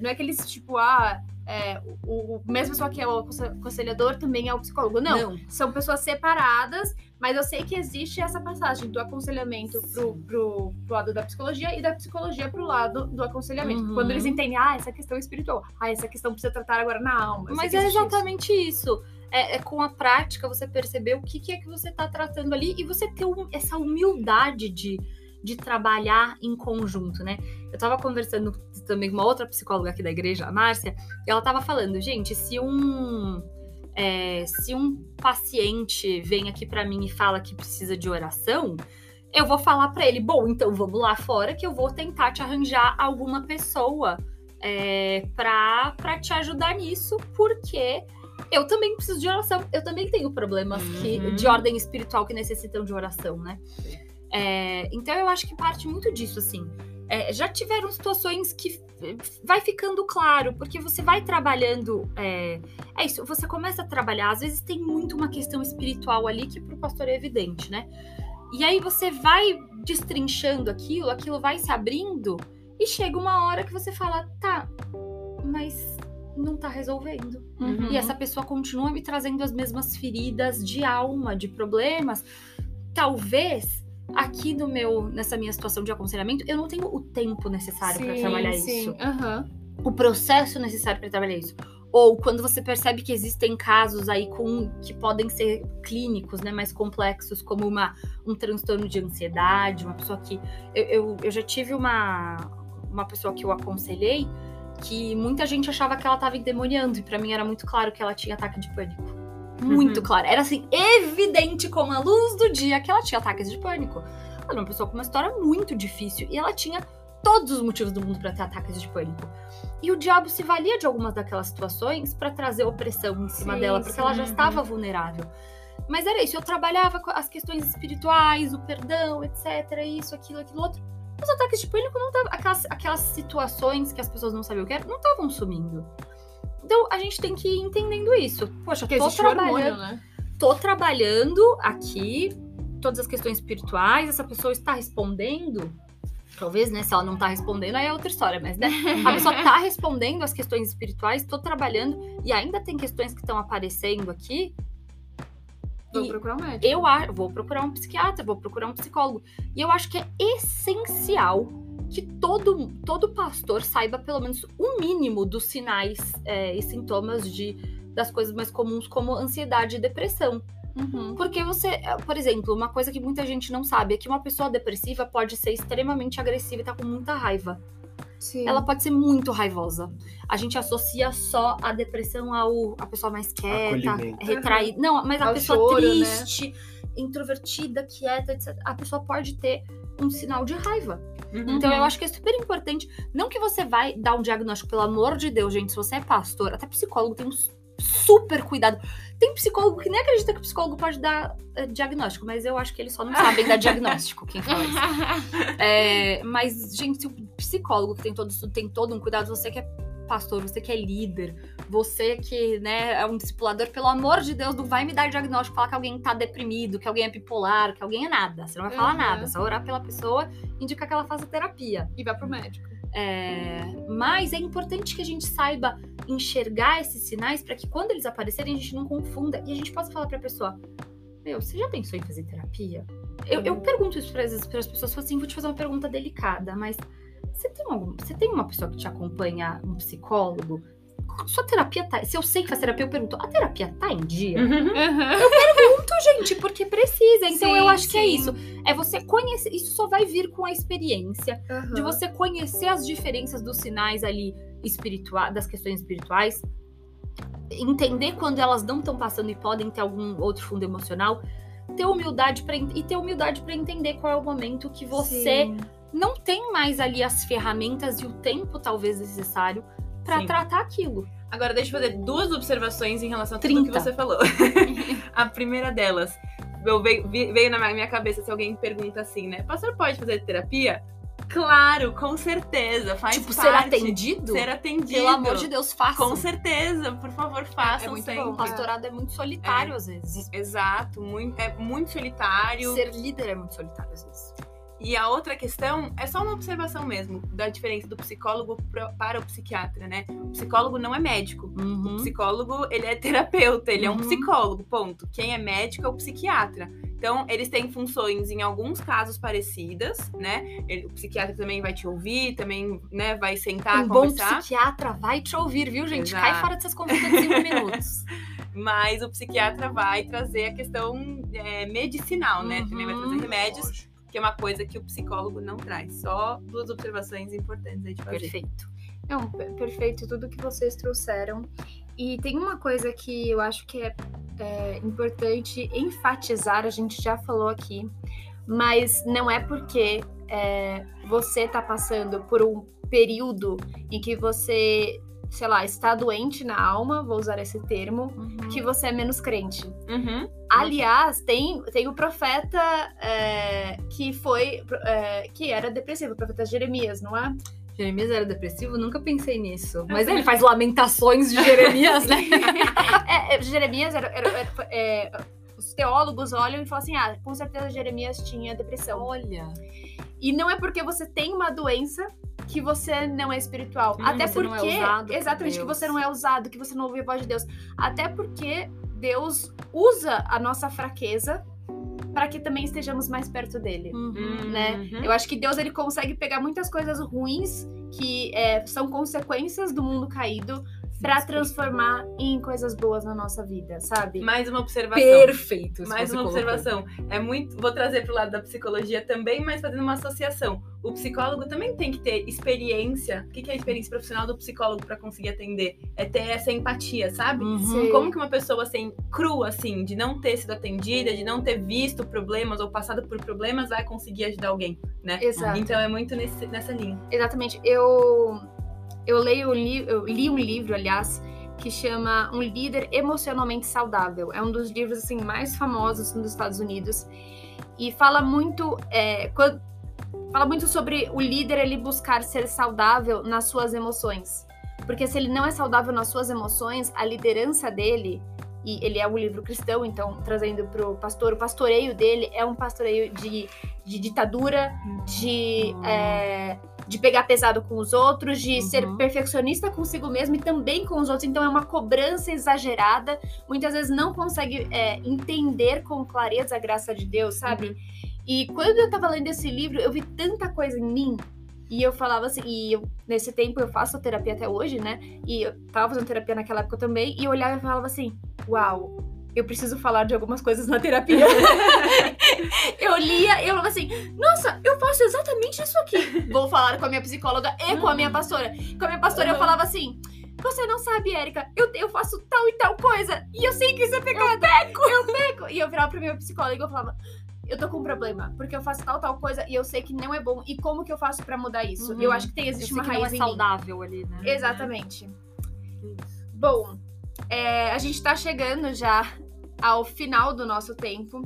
não é que eles, tipo, ah, é, o, o mesmo pessoa que é o aconselhador também é o psicólogo. Não, não, são pessoas separadas, mas eu sei que existe essa passagem do aconselhamento pro, pro, pro lado da psicologia e da psicologia pro lado do aconselhamento. Uhum. Quando eles entendem, ah, essa questão é espiritual, ah, essa questão precisa tratar agora na alma. Mas é exatamente isso. isso. É, é, com a prática você perceber o que, que é que você está tratando ali e você ter um, essa humildade de de trabalhar em conjunto, né? Eu tava conversando também com uma outra psicóloga aqui da igreja, a Márcia, e ela tava falando, gente, se um é, se um paciente vem aqui para mim e fala que precisa de oração, eu vou falar para ele, bom, então vamos lá fora que eu vou tentar te arranjar alguma pessoa é, para te ajudar nisso, porque eu também preciso de oração. Eu também tenho problemas uhum. que, de ordem espiritual que necessitam de oração, né? É, então eu acho que parte muito disso, assim. É, já tiveram situações que vai ficando claro, porque você vai trabalhando. É, é, isso, você começa a trabalhar, às vezes tem muito uma questão espiritual ali que para o pastor é evidente, né? E aí você vai destrinchando aquilo, aquilo vai se abrindo, e chega uma hora que você fala, tá, mas não tá resolvendo. Uhum. E essa pessoa continua me trazendo as mesmas feridas de alma, de problemas. Talvez aqui no meu, nessa minha situação de aconselhamento, eu não tenho o tempo necessário para trabalhar sim. isso. Uhum. O processo necessário para trabalhar isso. Ou quando você percebe que existem casos aí com que podem ser clínicos, né, mais complexos, como uma, um transtorno de ansiedade, uma pessoa que. Eu, eu, eu já tive uma, uma pessoa que eu aconselhei que muita gente achava que ela estava endemoniando, e para mim era muito claro que ela tinha ataque de pânico muito uhum. clara. Era assim, evidente como a luz do dia que ela tinha ataques de pânico. Ela era uma pessoa com uma história muito difícil e ela tinha todos os motivos do mundo para ter ataques de pânico. E o diabo se valia de algumas daquelas situações para trazer opressão em cima sim, dela, porque sim, ela já estava vulnerável. Mas era isso, eu trabalhava com as questões espirituais, o perdão, etc, isso, aquilo, aquilo outro. Os ataques de pânico não estavam. Aquelas, aquelas situações que as pessoas não sabiam o que era, não estavam sumindo. Então a gente tem que ir entendendo isso. Poxa, Porque tô existe o hormônio, trabalhando, né? tô trabalhando aqui todas as questões espirituais, essa pessoa está respondendo. Talvez, né? Se ela não tá respondendo, aí é outra história, mas né? A pessoa tá [LAUGHS] respondendo as questões espirituais, tô trabalhando, e ainda tem questões que estão aparecendo aqui. Vou procurar um médico. eu vou procurar um psiquiatra, vou procurar um psicólogo. E eu acho que é essencial que todo, todo pastor saiba pelo menos o mínimo dos sinais é, e sintomas de, das coisas mais comuns, como ansiedade e depressão. Uhum. Porque você, é, por exemplo, uma coisa que muita gente não sabe é que uma pessoa depressiva pode ser extremamente agressiva e tá com muita raiva. Sim. Ela pode ser muito raivosa. A gente associa só a depressão ao a pessoa mais quieta, Acolhimento. retraída. Não, mas a Ao pessoa choro, né? triste, introvertida, quieta, etc. A pessoa pode ter um sinal de raiva. Uhum. Então eu acho que é super importante. Não que você vai dar um diagnóstico, pelo amor de Deus, gente. Se você é pastor, até psicólogo tem um super cuidado. Tem psicólogo que nem acredita que o psicólogo pode dar eh, diagnóstico, mas eu acho que eles só não sabem dar [LAUGHS] diagnóstico, quem fala isso. É, mas, gente, se o psicólogo que tem todo, tem todo um cuidado, você que é pastor, você que é líder, você que né, é um discipulador, pelo amor de Deus, não vai me dar diagnóstico, falar que alguém tá deprimido, que alguém é bipolar, que alguém é nada. Você não vai falar Uhum. nada, só orar pela pessoa indicar que ela faça terapia. E vai pro médico. É, mas é importante que a gente saiba enxergar esses sinais para que quando eles aparecerem a gente não confunda e a gente possa falar para a pessoa: Meu, você já pensou em fazer terapia? Eu, eu pergunto isso para as pessoas, assim: vou te fazer uma pergunta delicada, mas você tem, algum, você tem uma pessoa que te acompanha, um psicólogo? Sua terapia tá. Se eu sei que faz terapia, eu pergunto: a terapia tá em dia? Uhum. Pergunto, gente, porque precisa. Então Sim, eu acho que é sim. isso. É você conhecer. Isso só vai vir com a experiência de Uhum. você conhecer as diferenças dos sinais ali espirituais, das questões espirituais, entender quando elas não estão passando e podem ter algum outro fundo emocional, ter humildade para e ter humildade para entender qual é o momento que você Sim. Não tem mais ali as ferramentas e o tempo talvez necessário para tratar aquilo. Agora, deixa eu fazer duas observações em relação a tudo 30. que você falou. [LAUGHS] a primeira delas, veio, veio na minha- cabeça se alguém pergunta assim, né? Pastor, pode fazer terapia? Claro, com certeza. Faz tipo, ser parte. atendido? Ser atendido. Pelo amor de Deus, façam. Com certeza, por favor, façam muito sempre. bom. O pastorado é muito solitário às vezes. Exato, muito, é muito solitário. Ser líder é muito solitário às vezes. E a outra questão é só uma observação mesmo da diferença do psicólogo para o psiquiatra, né? O psicólogo não é médico. O Uhum. psicólogo, ele é terapeuta, ele é um Uhum. psicólogo, ponto. Quem é médico é o psiquiatra. Então, eles têm funções, em alguns casos, parecidas, né? Ele- o psiquiatra também vai te ouvir, também, né, vai sentar, um bom conversar. psiquiatra vai te ouvir, viu, gente? Exato. Cai fora dessas consultas de cinco [LAUGHS] minutos. Mas o psiquiatra vai trazer a questão é, medicinal, né? Também vai Uhum. trazer remédios, que é uma coisa que o psicólogo não traz. Só duas observações importantes aí de fazer. Perfeito. Não, per- perfeito tudo que vocês trouxeram. E tem uma coisa que eu acho que é, é importante enfatizar, a gente já falou aqui, mas não é porque é, você tá passando por um período em que você, sei lá, está doente na alma, vou usar esse termo, que você é menos crente. Uhum. Aliás, tem, tem o profeta é, que foi, é, que era depressivo, o profeta Jeremias, não é? Jeremias era depressivo? Nunca pensei nisso. Mas ele faz lamentações de Jeremias, né? [LAUGHS] É, é, Jeremias era, era- era- é, os teólogos olham e falam assim: ah, com certeza Jeremias tinha depressão. Olha. E não é porque você tem uma doença que você não é espiritual. Hum, Até você não porque. é usado exatamente, que você não é usado, que você não ouve a voz de Deus. Até porque Deus usa a nossa fraqueza para que também estejamos mais perto dele. né? Uhum. Eu acho que Deus ele consegue pegar muitas coisas ruins que é, são consequências do mundo caído pra transformar em coisas boas na nossa vida, sabe? Mais uma observação. Perfeito. Mais uma colocou. observação. É muito. Vou trazer pro lado da psicologia também, mas fazendo uma associação. O psicólogo também tem que ter experiência. O que é a experiência profissional do psicólogo para conseguir atender? É ter essa empatia, sabe? Uhum. Como que uma pessoa assim, crua, assim, de não ter sido atendida, de não ter visto problemas ou passado por problemas, vai conseguir ajudar alguém, né? Exato. Então é muito nesse- nessa linha. Exatamente. Eu eu leio li- eu li um livro, aliás, que chama Um Líder Emocionalmente Saudável. É um dos livros assim mais famosos nos Estados Unidos e fala muito, é, fala muito sobre o líder ele buscar ser saudável nas suas emoções, porque se ele não é saudável nas suas emoções, a liderança dele e ele é um livro cristão, então trazendo para o pastor, o pastoreio dele é um pastoreio de, de ditadura, de é, de pegar pesado com os outros, de Uhum. ser perfeccionista consigo mesmo e também com os outros. Então é uma cobrança exagerada. Muitas vezes não consegue é, entender com clareza a graça de Deus, sabe? Uhum. E quando eu tava lendo esse livro, eu vi tanta coisa em mim. E eu falava assim, e eu, nesse tempo eu faço terapia até hoje, né? E eu tava fazendo terapia naquela época também. E eu olhava e falava assim: Uau, eu preciso falar de algumas coisas na terapia. [LAUGHS] eu lia e eu falava assim: Nossa, eu faço exatamente isso aqui. Vou falar com a minha psicóloga e com a minha pastora. Com a minha pastora eu Uhum. falava assim: Você não sabe, Érica, eu, eu faço tal e tal coisa. E eu sei que isso é pecado. Eu peco. Eu peco. E eu virava pro meu psicólogo e eu falava: eu tô com um problema, porque eu faço tal, tal coisa e eu sei que não é bom. E como que eu faço pra mudar isso? Uhum. Eu acho que tem, existe uma é raiz mim. saudável ali, né? Exatamente. Bom, é, a gente tá chegando já ao final do nosso tempo.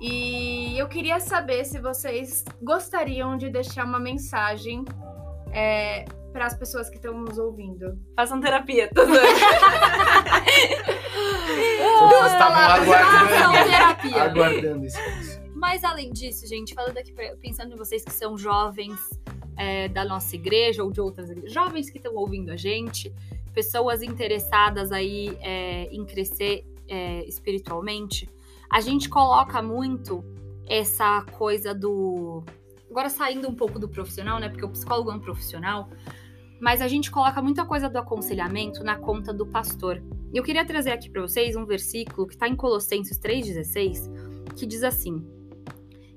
E eu queria saber se vocês gostariam de deixar uma mensagem para as pessoas que estão nos ouvindo. Façam terapia. Vocês estavam palavras, aguardando, Façam terapia. aguardando isso. Mas além disso, gente, falando aqui, pensando em vocês que são jovens é, da nossa igreja ou de outras igrejas, jovens que estão ouvindo a gente, pessoas interessadas aí é, em crescer é, espiritualmente, a gente coloca muito essa coisa do. Agora saindo um pouco do profissional, né? Porque o psicólogo é um profissional, mas a gente coloca muita coisa do aconselhamento na conta do pastor. E eu queria trazer aqui para vocês um versículo que está em Colossenses 3,16, que diz assim.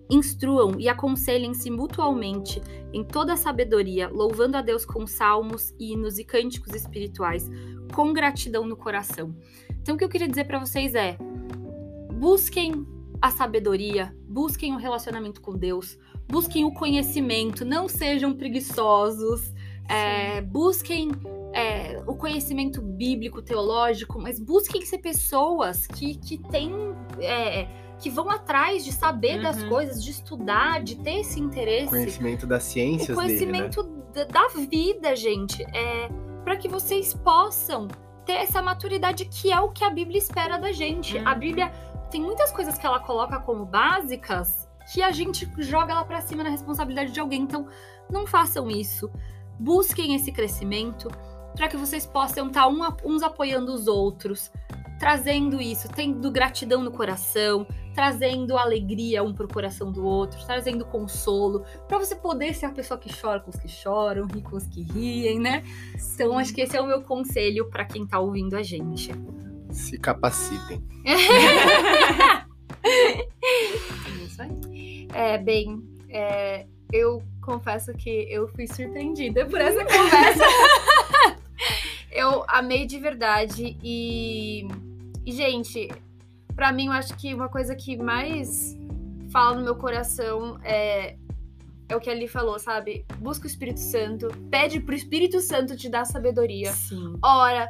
Instruam e aconselhem-se mutualmente em toda a sabedoria, louvando a Deus com salmos, hinos e cânticos espirituais, com gratidão no coração. Então, o que eu queria dizer para vocês é: busquem a sabedoria, busquem o relacionamento com Deus, busquem o conhecimento, não sejam preguiçosos, é, busquem é, o conhecimento bíblico, teológico, mas busquem ser pessoas que, que têm. é, que vão atrás de saber das Uhum. coisas, de estudar, de ter esse interesse. Conhecimento das ciências o conhecimento dele, né? da, da vida, gente. É para que vocês possam ter essa maturidade que é o que a Bíblia espera da gente. A Uhum. Bíblia tem muitas coisas que ela coloca como básicas que a gente joga lá pra cima na responsabilidade de alguém. Então, não façam isso. Busquem esse crescimento para que vocês possam estar um a- uns apoiando os outros, trazendo isso, tendo gratidão no coração, trazendo alegria um pro coração do outro, trazendo consolo, para você poder ser a pessoa que chora com os que choram, ri com os que riem, né? Então, acho que esse é o meu conselho para quem tá ouvindo a gente. Se capacitem. [LAUGHS] É isso aí. É, bem, é, eu confesso que eu fui surpreendida por essa [LAUGHS] conversa. eu amei de verdade e, e, gente, pra mim eu acho que uma coisa que mais fala no meu coração é é o que ali falou, sabe? Busca o Espírito Santo, pede pro Espírito Santo te dar sabedoria. Sim. Ora,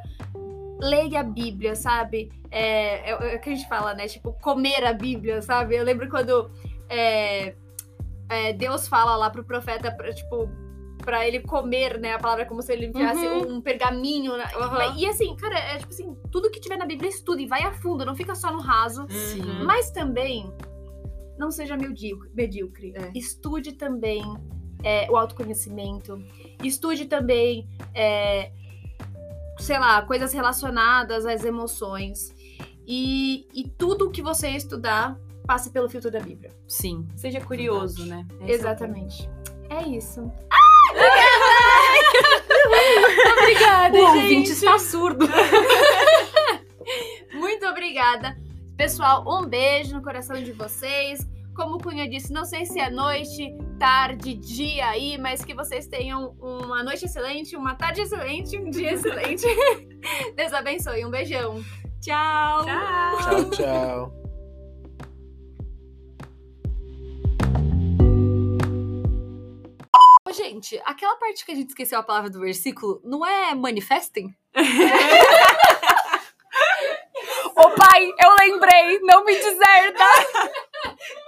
leia a Bíblia, sabe? É, é, é o que a gente fala, né? Tipo, comer a Bíblia, sabe? Eu lembro quando é, é, Deus fala lá pro profeta, tipo, pra ele comer, né? A palavra é como se ele enviasse Uhum. um pergaminho. né? Uhum. E assim, cara, é tipo assim, tudo que tiver na Bíblia estuda e vai a fundo, não fica só no raso. Sim. Uhum. Mas também, não seja medíocre. É. Estude também é, o autoconhecimento. Estude também, é, sei lá, coisas relacionadas às emoções. E, e tudo que você estudar, passe pelo filtro da Bíblia. Sim. Seja curioso, né? Esse é o Exatamente. É isso. Obrigada, o gente. ouvinte está surdo. [LAUGHS] Muito obrigada. Pessoal, um beijo no coração de vocês. Como o Cunha disse, não sei se é noite, tarde, dia aí, mas que vocês tenham uma noite excelente, uma tarde excelente, um dia excelente. [LAUGHS] Deus abençoe. Um beijão. Tchau. Tchau. Tchau, tchau. gente, aquela parte que a gente esqueceu a palavra do versículo não é manifestem? [LAUGHS] Ô pai, eu lembrei, não me deserta! [LAUGHS]